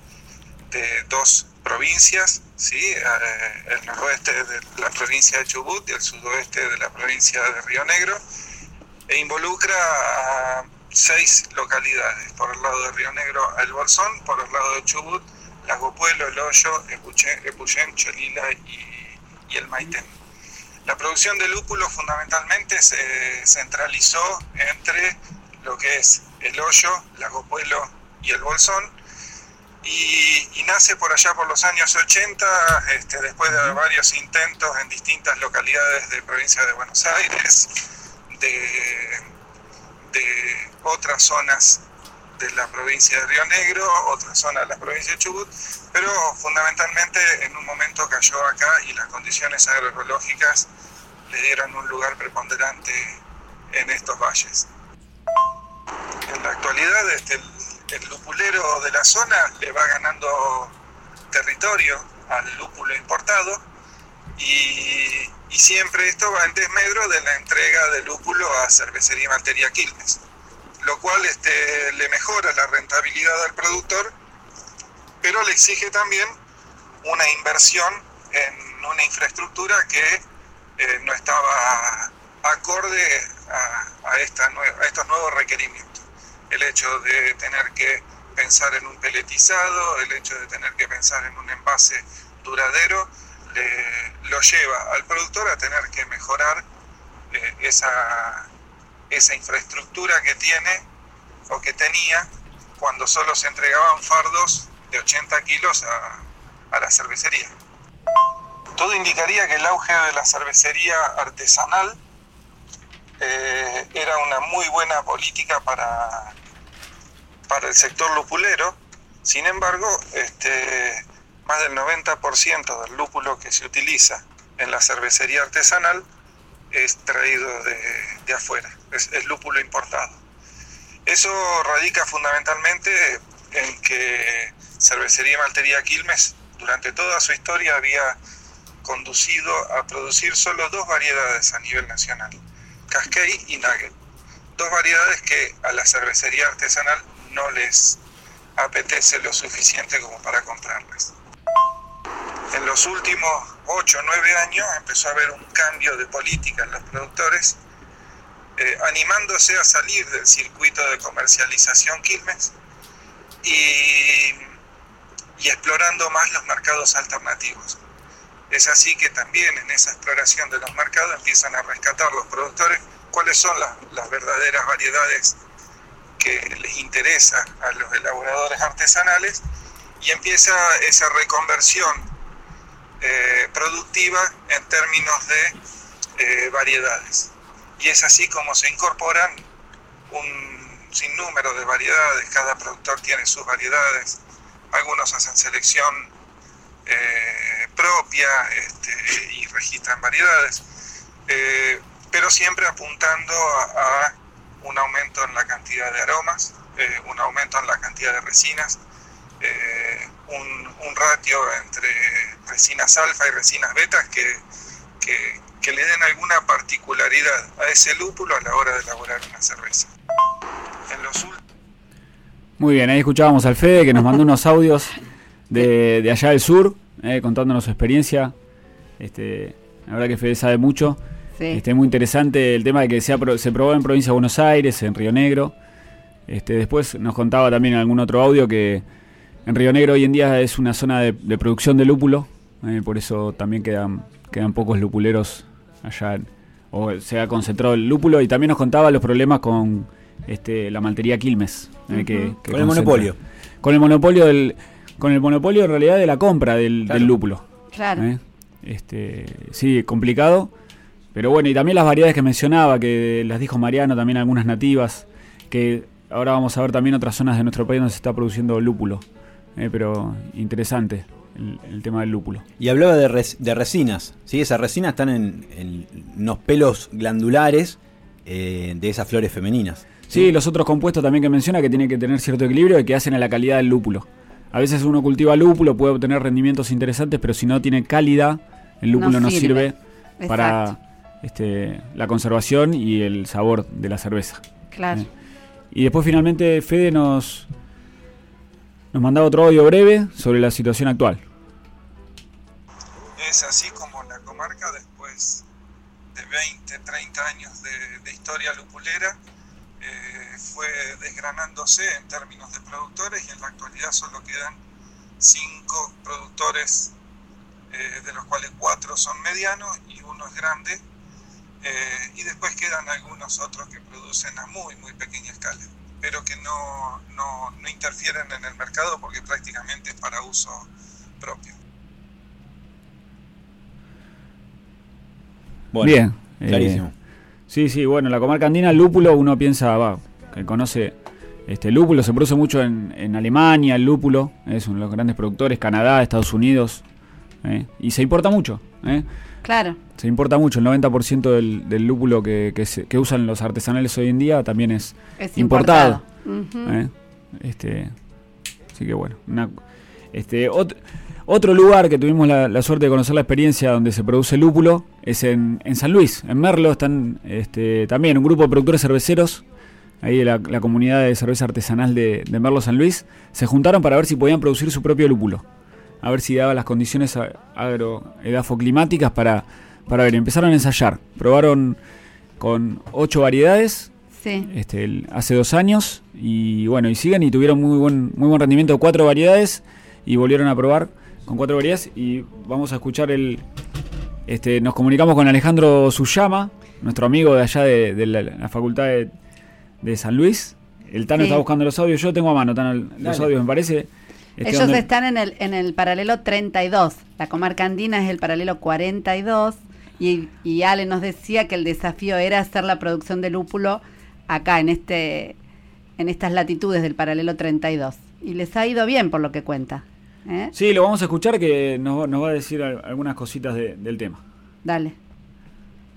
S8: de dos provincias, ¿sí? Eh, el noroeste de la provincia de Chubut y el sudoeste de la provincia de Río Negro, e involucra a seis localidades, por el lado de Río Negro El Bolsón, por el lado de Chubut, Lago Pueblo, El Hoyo, Epuyén, Cholila y, y el Maitén. La producción de lúpulo fundamentalmente se centralizó entre lo que es El Hoyo, Lago Pueblo y El Bolsón, y, y nace por allá por los años 80, este, después de varios intentos en distintas localidades de provincia de Buenos Aires, de, de otras zonas de la provincia de Río Negro, otras zonas de la provincia de Chubut, pero fundamentalmente en un momento cayó acá y las condiciones agroecológicas le dieron un lugar preponderante en estos valles. En la actualidad este, el, el lupulero de la zona le va ganando territorio al lúpulo importado y, y siempre esto va en desmedro de la entrega de lúpulo a Cervecería y Maltería Quilmes, lo cual este, le mejora la rentabilidad al productor, pero le exige también una inversión en una infraestructura que eh, no estaba acorde a, estos nuevos requerimientos. El hecho de tener que pensar en un peletizado, el hecho de tener que pensar en un envase duradero, lo lleva al productor a tener que mejorar eh, esa, esa infraestructura que tiene o que tenía cuando solo se entregaban fardos de 80 kilos a, la cervecería. Todo indicaría que el auge de la cervecería artesanal eh, era una muy buena política para, para el sector lupulero. Sin embargo, este, más del 90% del lúpulo que se utiliza en la cervecería artesanal es traído de, de afuera, es, lúpulo importado. Eso radica fundamentalmente en que Cervecería Maltería Quilmes durante toda su historia había conducido a producir solo dos variedades a nivel nacional, Cascade y Nugget. Dos variedades que a la cervecería artesanal no les apetece lo suficiente como para comprarlas. En los últimos 8 o 9 años empezó a haber un cambio de política en los productores, eh, animándose a salir del circuito de comercialización Quilmes y, y explorando más los mercados alternativos. Es así que también en esa exploración de los mercados empiezan a rescatar los productores cuáles son las, las verdaderas variedades que les interesa a los elaboradores artesanales y empieza esa reconversión eh, productiva en términos de eh, variedades. Y es así como se incorporan un sinnúmero de variedades, cada productor tiene sus variedades, algunos hacen selección eh, propia este, y registran variedades, pero siempre apuntando a, un aumento en la cantidad de aromas, un aumento en la cantidad de resinas, un ratio entre resinas alfa y resinas betas que, que, que le den alguna particularidad a ese lúpulo a la hora de elaborar una cerveza. En los
S4: Muy bien, ahí escuchábamos al Fede que nos mandó unos audios de, de allá del sur, eh, contándonos su experiencia. Este, la verdad que Fede sabe mucho.
S3: Sí.
S4: Este, muy interesante el tema de que se, se probó en provincia de Buenos Aires, en Río Negro. Este, después nos contaba también en algún otro audio que en Río Negro hoy en día es una zona de, de producción de lúpulo, eh, por eso también quedan, quedan pocos lupuleros allá, o se ha concentrado el lúpulo y también nos contaba los problemas con este, la maltería Quilmes. eh, que-
S5: Con el monopolio.
S4: Con el monopolio del, con el monopolio en realidad de la compra del,
S5: Claro.
S4: del lúpulo.
S3: Claro.
S4: ¿eh? Este, sí, complicado. Pero bueno, y también las variedades que mencionaba, que las dijo Mariano, también algunas nativas, que ahora vamos a ver también otras zonas de nuestro país donde se está produciendo lúpulo. Eh, pero interesante el, el tema del lúpulo.
S5: Y hablaba de, res- de resinas. ¿sí? Esas resinas están en, en unos pelos glandulares eh, de esas flores femeninas.
S4: Sí, los otros compuestos también que menciona que tienen que tener cierto equilibrio y que hacen a la calidad del lúpulo. A veces uno cultiva lúpulo, puede obtener rendimientos interesantes, pero si no tiene calidad, el lúpulo no, sirve, para este, la conservación y el sabor de la cerveza.
S3: Claro.
S4: Eh. Y después finalmente Fede nos, nos mandaba otro audio breve sobre la situación actual.
S8: Es así como la comarca, después de 20, 30 años de, historia lupulera, eh, fue desgranándose en términos de productores y en la actualidad solo quedan cinco productores, eh, de los cuales cuatro son medianos y uno es grande, eh, y después quedan algunos otros que producen a muy, muy pequeña escala, pero que no, no, no interfieren en el mercado porque prácticamente es para uso propio.
S5: Bueno,
S4: Bien. eh,
S5: Clarísimo.
S4: Sí, sí, bueno, la comarca andina, el lúpulo, uno piensa, va, que conoce este lúpulo, se produce mucho en, en Alemania, el lúpulo, es uno de los grandes productores, Canadá, Estados Unidos, ¿eh? y se importa mucho, ¿eh?
S3: Claro.
S4: se importa mucho, el 90% del, del lúpulo que, que, se- que usan los artesanales hoy en día también es,
S3: Es
S4: importado. ¿eh? este, así que bueno, una- este, ot- otro lugar que tuvimos la, la suerte de conocer la experiencia donde se produce lúpulo es en, en San Luis, en Merlo, están este, también un grupo de productores cerveceros, ahí de la, la comunidad de cerveza artesanal de, de Merlo San Luis, se juntaron para ver si podían producir su propio lúpulo, a ver si daba las condiciones agroedafoclimáticas para, para ver, empezaron a ensayar, probaron con ocho variedades,
S3: Sí.
S4: este, el- hace dos años y bueno, y siguen y tuvieron muy buen, muy buen rendimiento cuatro variedades y volvieron a probar con cuatro variedades y vamos a escuchar el... Este, nos comunicamos con Alejandro Suyama, nuestro amigo de allá de, de la, la Facultad de, de San Luis. El Tano
S3: Sí.
S4: está buscando los audios, yo tengo a mano Tano, los
S5: Dale.
S4: audios, me parece. Este,
S3: Ellos
S4: donde-
S3: están en el, en el paralelo 32. La comarca andina es el paralelo 42. Y, y Ale nos decía que el desafío era hacer la producción de lúpulo acá, en, este, en estas latitudes del paralelo 32. Y les ha ido bien, por lo que cuenta. ¿Eh?
S4: Sí, lo vamos a escuchar que nos, nos va a decir al- algunas cositas de- del tema.
S3: Dale.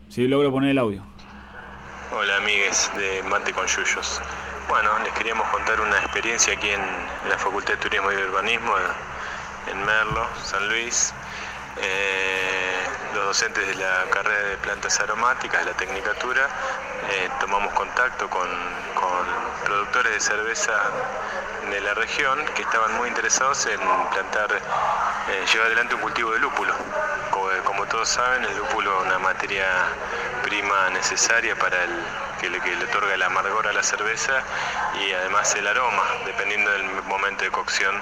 S4: Si logro poner el audio.
S9: Hola amigues de Mate con Yuyos. Bueno, les queríamos contar una experiencia aquí en la Facultad de Turismo y Urbanismo en Merlo, San Luis. Eh, docentes de la carrera de plantas aromáticas, de la tecnicatura, eh, tomamos contacto con, productores de cerveza de la región que estaban muy interesados en plantar, eh, llevar adelante un cultivo de lúpulo. Como, todos saben, el lúpulo es una materia prima necesaria para el que le, que le otorga el amargor a la cerveza y además el aroma, dependiendo del momento de cocción,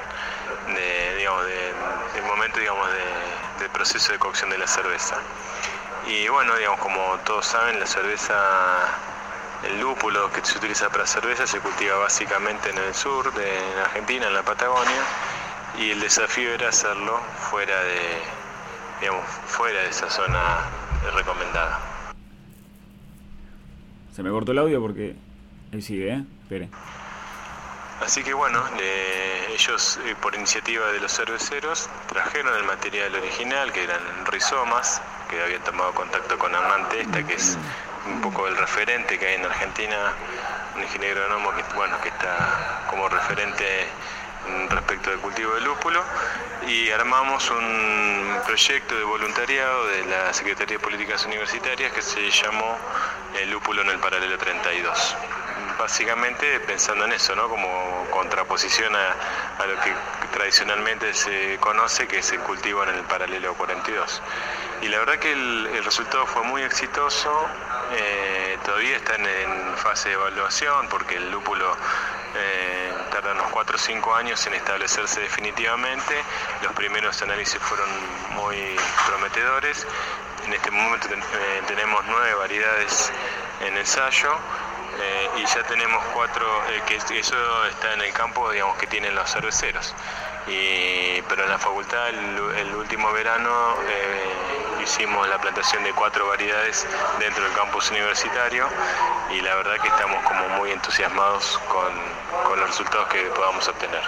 S9: de, digamos, de- del momento digamos, de- del proceso de cocción de la cerveza. Y bueno, digamos, como todos saben, la cerveza, el lúpulo que se utiliza para cerveza se cultiva básicamente en el sur de en Argentina, en la Patagonia, y el desafío era hacerlo fuera de, digamos, fuera de esa zona recomendada.
S4: Se me cortó el audio porque... Ahí sigue, ¿eh? Espere.
S9: Así que bueno, ellos eh, por iniciativa de los cerveceros trajeron el material original, que eran rizomas, que habían tomado contacto con Hernán Testa, que es un poco el referente que hay en Argentina, un ingeniero agrónomo que, bueno, que está como referente respecto del cultivo de lúpulo y armamos un proyecto de voluntariado de la Secretaría de Políticas Universitarias que se llamó El lúpulo en el paralelo 32. Básicamente pensando en eso, ¿no? como contraposición a, lo que tradicionalmente se conoce que es el cultivo en el paralelo 42. Y la verdad que el, resultado fue muy exitoso, eh, todavía están en fase de evaluación porque el lúpulo eh, tarda unos 4 o 5 años en establecerse definitivamente. Los primeros análisis fueron muy prometedores. En este momento eh, tenemos nueve variedades en ensayo. Eh, y ya tenemos cuatro, que eso está en el campo, digamos, que tienen los cerveceros. pero en la facultad el, último verano hicimos la plantación de cuatro variedades dentro del campus universitario y la verdad que estamos como muy entusiasmados con, los resultados que podamos obtener.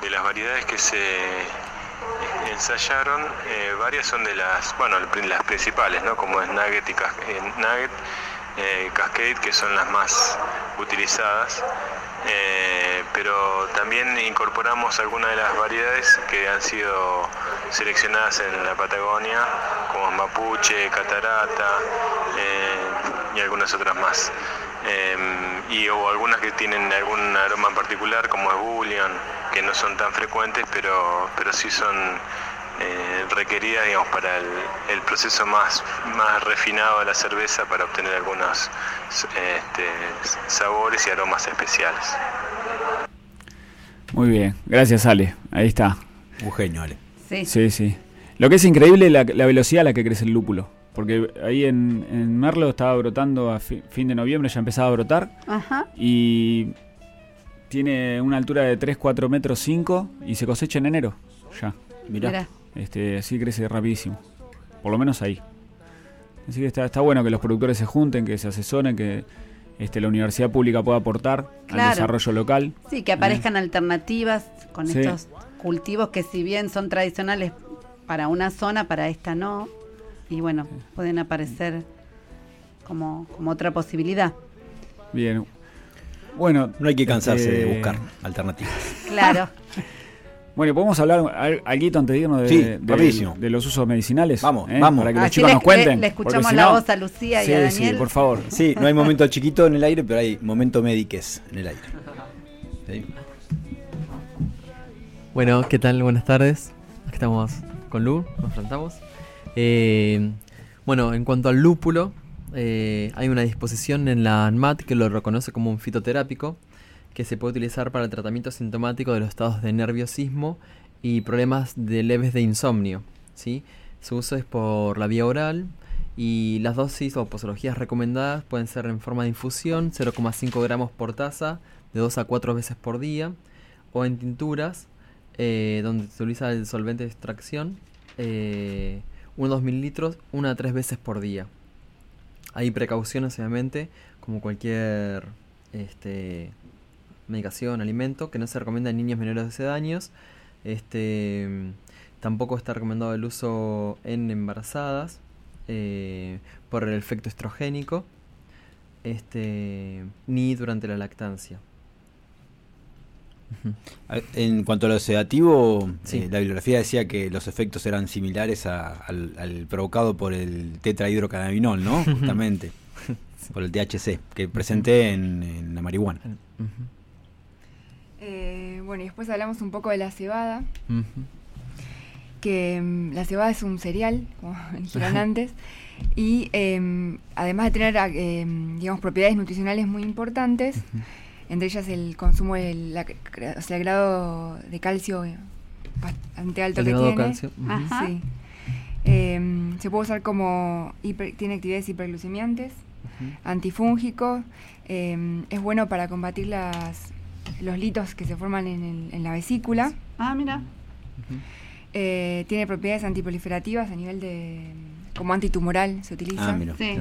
S9: De las variedades que se ensayaron, eh, varias son de las, bueno, las principales, ¿no? como es Nugget y eh, Nugget, eh, Cascade, que son las más utilizadas. Eh, pero también incorporamos algunas de las variedades que han sido seleccionadas en la Patagonia, como mapuche, catarata eh, y algunas otras más. Eh, y o algunas que tienen algún aroma en particular, como es bullion, que no son tan frecuentes, pero, pero sí son eh, requerida digamos, para el, proceso más, más refinado de la cerveza para obtener algunos este, sabores y aromas especiales.
S4: Muy bien, gracias Ale, ahí está.
S5: Un genio Ale.
S4: Sí, sí. sí. Lo que es increíble es la, velocidad a la que crece el lúpulo. Porque ahí en, Merlo estaba brotando a fin de noviembre, ya empezaba a brotar. Ajá. Y tiene una altura de 3, 4 metros 5 y se cosecha en enero. Ya. Mirá. Este, así crece rapidísimo. Por lo menos ahí. Así que está, está bueno que los productores se junten, que se asesoren, que este, la universidad pública pueda aportar al desarrollo local.
S3: Sí, que aparezcan alternativas con estos cultivos que si bien son tradicionales para una zona, para esta no. Y bueno, pueden aparecer como, como otra posibilidad.
S4: Bien. Bueno,
S5: no hay que cansarse de este, buscar alternativas.
S3: Claro.
S4: Bueno, ¿podemos hablar algo antes de irnos de, de, los usos medicinales?
S5: Vamos, ¿Eh? vamos.
S4: Para que los chicos nos cuenten.
S3: Le, escuchamos la voz a Lucía y a Daniel.
S4: Sí, por favor.
S5: Sí, no hay momento chiquito en el aire, pero hay momento médiques en el aire.
S10: Bueno, ¿qué tal? Buenas tardes. Aquí estamos con Lu, nos enfrentamos. Eh, bueno, en cuanto al lúpulo, eh, hay una disposición en la ANMAT que lo reconoce como un fitoterápico que se puede utilizar para el tratamiento sintomático de los estados de nerviosismo y problemas de leves de insomnio. ¿sí? Su uso es por la vía oral y las dosis o posologías recomendadas pueden ser en forma de infusión, 0,5 gramos por taza, de 2 a 4 veces por día, o en tinturas, eh, donde se utiliza el solvente de extracción, eh, 1 2 mililitros, 1 a 3 veces por día. Hay precauciones, obviamente, como cualquier este, medicación, alimento, que no se recomienda en niños menores de 6 años. Este, tampoco está recomendado el uso en embarazadas eh, por el efecto estrogénico, este, ni durante la lactancia.
S5: En cuanto a lo sedativo, eh, la bibliografía decía que los efectos eran similares al, provocado por el tetrahidrocannabinol, ¿no? Justamente, por el THC, que presenté en, la marihuana.
S11: Eh, bueno, y después hablamos un poco de la cebada. Que mm, la cebada es un cereal, como dijeron antes. Y em, además de tener, em, digamos, propiedades nutricionales muy importantes, entre ellas el consumo del o sea, el grado de calcio bastante alto que tiene. Calcio. Sí. Em, se puede usar como tiene actividades hiperglucemiantes, antifúngico, es bueno para combatir las los litos que se forman en, la vesícula.
S3: Ah, mira.
S11: Eh, tiene propiedades antiproliferativas a nivel de. como antitumoral se utiliza. Ah, mira. Sí.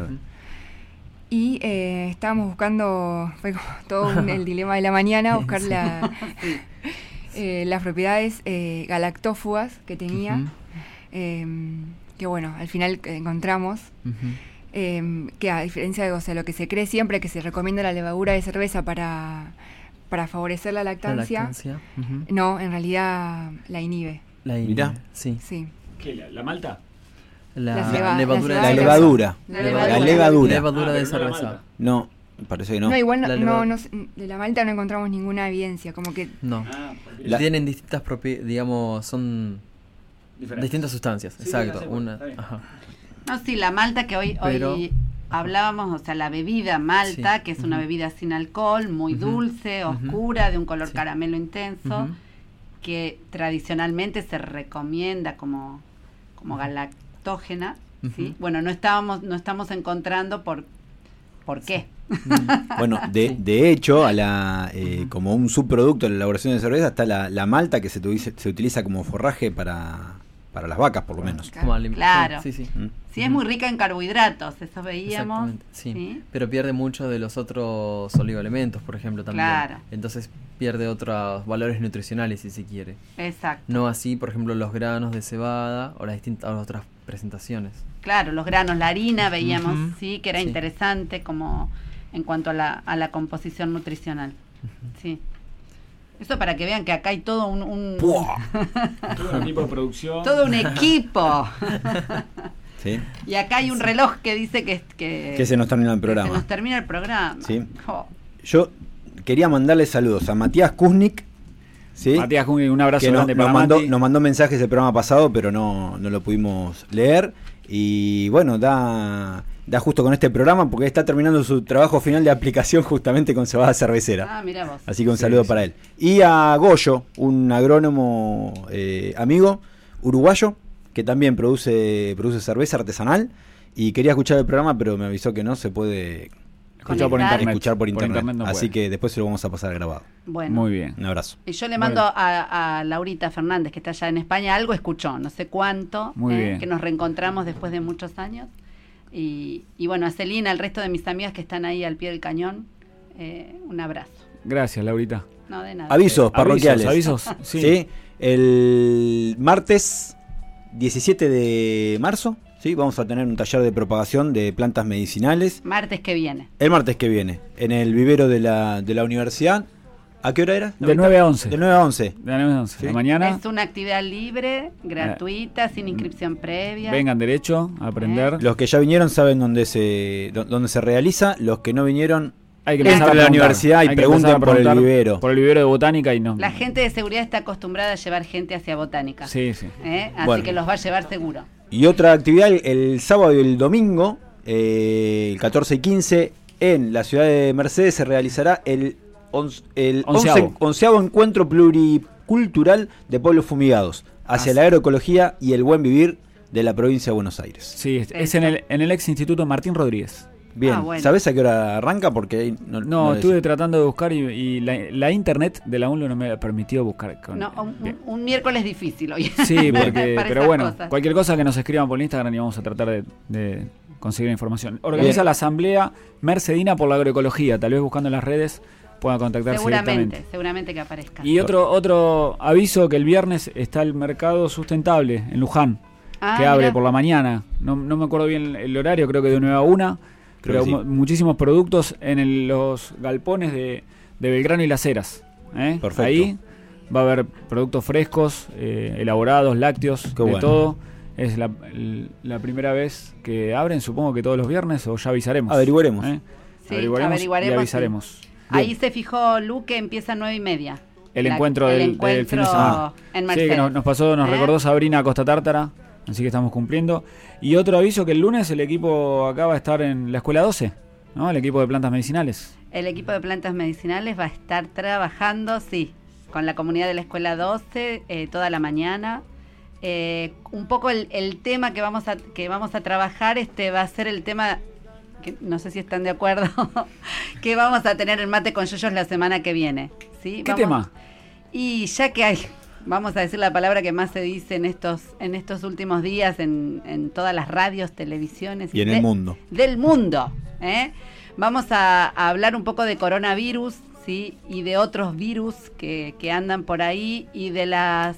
S11: Y eh, estábamos buscando, fue todo el dilema de la mañana, buscar la, eh, las propiedades galactófugas que tenía. Em, que bueno, al final encontramos. Em, que a diferencia de o sea, lo que se cree siempre que se recomienda la levadura de cerveza para para favorecer la
S10: La
S11: lactancia.
S10: lactancia. ujú.
S11: No, en realidad la inhibe.
S10: La
S5: Mirá.
S10: inhibe, Sí.
S11: Sí.
S4: ¿Qué, la, la malta?
S10: La,
S11: La ceba-
S10: levadura
S11: la
S10: de
S5: La
S11: cebada.
S5: levadura.
S11: La
S5: La
S11: levadura.
S5: levadura.
S10: Levadura
S4: Ah,
S10: de
S4: la
S10: cerveza.
S5: No, parece que no.
S11: No, igual no,
S10: La
S11: no,
S10: levadura.
S11: no sé, de la malta no encontramos ninguna evidencia, como que
S10: No.
S4: Ah,
S5: La-
S10: Tienen distintas propiedades, digamos, son distintas sustancias.
S4: Sí,
S10: exacto.
S4: la
S10: Una, ajá.
S3: No, sí, la malta que hoy,
S10: Pero-
S3: hoy hablábamos, o sea, la bebida malta,
S10: Sí,
S3: que es una bebida sin alcohol, muy dulce, oscura, de un color
S10: Sí.
S3: caramelo intenso, que tradicionalmente se recomienda como, como galactógena, ¿sí? Bueno, no estábamos, no estamos encontrando por, por qué.
S5: Bueno, de, de hecho, a la, eh, como un subproducto de la elaboración de cerveza está la, la malta que se, se utiliza como forraje para, para las vacas, por lo menos.
S3: Claro.
S10: Sí, sí. sí.
S5: ¿Mm?
S3: Sí, es muy rica en carbohidratos, eso veíamos.
S10: Exactamente, sí.
S3: ¿sí?
S10: Pero pierde mucho de los otros oligoelementos, por ejemplo, también.
S3: Claro.
S10: Entonces pierde otros valores nutricionales, si se quiere.
S3: Exacto.
S10: No así, por ejemplo, los granos de cebada o las distintas o otras presentaciones.
S3: Claro, los granos, la harina, veíamos, sí, que era
S10: Sí.
S3: interesante como en cuanto a la, a la composición nutricional. Sí. Eso para que vean que acá hay todo un, un-
S4: Todo un equipo de producción.
S3: todo un equipo.
S5: ¿Sí?
S3: y acá hay un reloj que dice que, que,
S5: Que se nos termina el
S3: que se nos
S5: programa.
S3: termina el programa.
S5: Sí. Yo quería mandarle saludos a Matías Kuznik, ¿sí?
S4: Matías Jungli, un abrazo
S5: que no-
S4: grande
S5: nos,
S4: para
S5: mandó,
S4: Mati.
S5: nos mandó mensajes el programa pasado, pero no, no lo pudimos leer. Y bueno, da, da justo con este programa porque está terminando su trabajo final de aplicación justamente con cebada cervecera.
S3: Ah, mira vos.
S5: Así que un
S4: Sí,
S5: saludo
S4: sí.
S5: para él. Y a Goyo, un agrónomo eh, amigo uruguayo que también produce, produce cerveza artesanal. Y quería escuchar el programa, pero me avisó que no se puede
S4: por internet.
S5: escuchar por internet.
S4: no
S5: Así
S4: puede.
S5: que después se lo vamos a pasar grabado.
S3: Bueno.
S4: Muy bien.
S5: Un abrazo.
S3: Y yo le mando a, a Laurita Fernández, que está allá en España, algo escuchó, no sé cuánto,
S4: Muy
S3: eh,
S4: bien.
S3: que nos reencontramos después de muchos años. Y, y bueno, a Celina, al resto de mis amigas que están ahí al pie del cañón, eh, un abrazo.
S4: Gracias, Laurita.
S3: No, de nada.
S5: Avisos parroquiales.
S4: Avisos, avisos, sí.
S5: Sí. El martes 17 de marzo, ¿sí? Vamos a tener un taller de propagación de plantas medicinales.
S3: Martes que viene.
S5: El martes que viene, en el vivero de la, de la universidad. ¿A qué hora era?
S4: De 9 a 11.
S5: De 9 a 11.
S4: De las 9 a 11.
S5: Sí.
S4: La mañana
S3: Es una actividad libre, gratuita, sin inscripción previa.
S4: vengan derecho a aprender.
S5: Los que ya vinieron saben dónde se, dó- dónde se realiza. Los que no vinieron,
S4: Hay que
S5: Entren
S4: empezar
S5: a la universidad y pregunten por el vivero.
S4: Por el vivero de botánica y no.
S3: La gente de seguridad está acostumbrada a llevar gente hacia botánica.
S4: Sí, sí.
S3: ¿eh? Así
S5: Bueno.
S3: que los va a llevar seguro.
S5: Y otra actividad el, el sábado y el domingo, eh, el 14 y 15, en la ciudad de Mercedes se realizará el, once- el
S4: Onceavo.
S5: once- onceavo encuentro pluricultural de pueblos fumigados hacia la agroecología y el buen vivir de la provincia de Buenos Aires.
S4: Sí, es, es en, el, en el ex instituto Martín Rodríguez.
S5: Bien,
S3: Ah, bueno.
S5: ¿sabes a qué hora arranca? Porque ahí no,
S4: No,
S5: no
S4: estuve tratando de buscar y, y la, la internet de la UNLU no me permitió buscar. con-
S3: No, un, un miércoles difícil hoy.
S4: Sí, porque, pero bueno,
S3: cosas.
S4: cualquier cosa que nos escriban por Instagram y vamos a tratar de, de conseguir información. Organiza
S5: Bien.
S4: la asamblea Mercedina por la agroecología, tal vez buscando en las redes puedan contactarse
S3: Seguramente,
S4: directamente.
S3: seguramente que aparezca.
S4: Y otro otro aviso que el viernes está el mercado sustentable en Luján,
S3: Ah,
S4: que abre
S3: mirá.
S4: por la mañana. No, no me acuerdo bien el horario, creo que de 9 a 1.
S5: Creo
S4: Pero
S5: que sí.
S4: mu- muchísimos productos en el- los galpones de, de Belgrano y Las Heras. ¿eh?
S5: Perfecto.
S4: Ahí va a haber productos frescos, eh, elaborados, lácteos,
S5: Qué
S4: de
S5: bueno.
S4: todo. Es la, la primera vez que abren, supongo que todos los viernes, o ya avisaremos.
S5: Averiguaremos.
S4: ¿eh?
S3: Sí,
S4: averiguaremos, y
S3: averiguaremos, Ahí se fijó Lu que empieza a nueve y media.
S4: El
S3: La-
S4: encuentro,
S3: el
S4: del, del fin de semana.
S3: en
S4: sí,
S3: Mercedes.
S4: que nos, nos pasó, nos
S3: ¿Eh?
S4: recordó Sabrina Costa Tártara, así que estamos cumpliendo. Y otro aviso que el lunes el equipo acá va a estar en la escuela 12, ¿no? El equipo de plantas medicinales.
S3: El equipo de plantas medicinales va a estar trabajando, sí, con la comunidad de la Escuela 12 eh, toda la mañana. Eh, un poco el, el tema que vamos, a, que vamos a trabajar este va a ser el tema, que no sé si están de acuerdo, que vamos a tener el mate con yuyos la semana que viene. ¿sí?
S4: ¿Qué
S3: Vamos-
S4: tema?
S3: Y ya que hay, vamos a decir la palabra que más se dice en estos, en estos últimos días en, en todas las radios, televisiones
S5: Y en el mundo.
S3: del mundo. ¿eh? Vamos a, a hablar un poco de coronavirus, ¿sí? Y de otros virus que, que andan por ahí y de las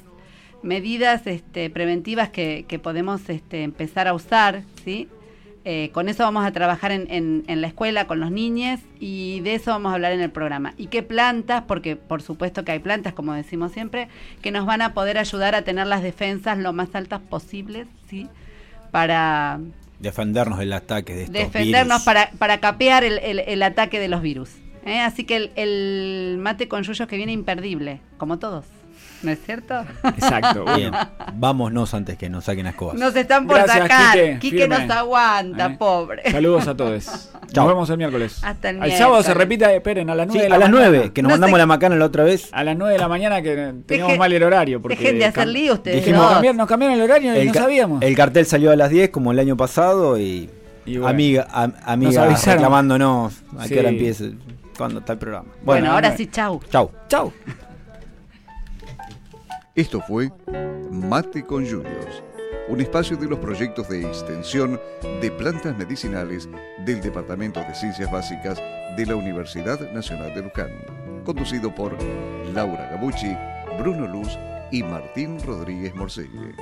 S3: medidas este, preventivas que, que podemos este, empezar a usar, ¿sí? Eh, con eso vamos a trabajar en, en- en la escuela con los niños y de eso vamos a hablar en el programa. ¿Y qué plantas? Porque por supuesto que hay plantas, como decimos siempre, que nos van a poder ayudar a tener las defensas lo más altas posibles, ¿sí? Para
S5: Defendernos del ataque de estos
S3: defendernos,
S5: virus.
S3: para, para capear el, el- el ataque de los virus. ¿eh? Así que el, el mate con yuyos que viene imperdible, como todos. ¿No es cierto?
S4: Exacto. bueno.
S5: Bien, vámonos antes que nos saquen las cosas.
S3: Nos están por
S4: Gracias,
S3: sacar.
S4: Quique,
S3: Quique, nos aguanta,
S4: ¿Eh?
S3: pobre.
S4: Saludos a todos.
S5: Chao.
S4: Nos vemos el miércoles.
S3: Hasta el
S4: Al sábado se repite, esperen, a las 9
S5: Sí,
S4: de la
S5: a las
S4: mañana.
S5: 9, que nos
S3: No
S5: mandamos
S3: sé-
S5: la macana la otra vez.
S4: A las 9 de la mañana que teníamos mal el horario. Porque
S3: dejen de hacer lío ustedes
S4: Dijimos,
S3: dos.
S4: cambiar- nos cambiaron el horario y no sabíamos.
S5: el cartel salió a las 10 como el año pasado y,
S4: Y bueno.
S5: amiga, am- amiga reclamándonos a
S4: Sí.
S5: qué hora empiece, cuándo está el programa.
S3: Bueno,
S5: Bueno,
S3: ahora
S4: no,
S3: sí, chau.
S5: chau.
S4: Chau.
S1: Esto fue Mate con Yuyos, un espacio de los proyectos de extensión de plantas medicinales del Departamento de Ciencias Básicas de la Universidad Nacional de Luján, conducido por Laura Gabucci, Bruno Luz y Martín Rodríguez Morcelle.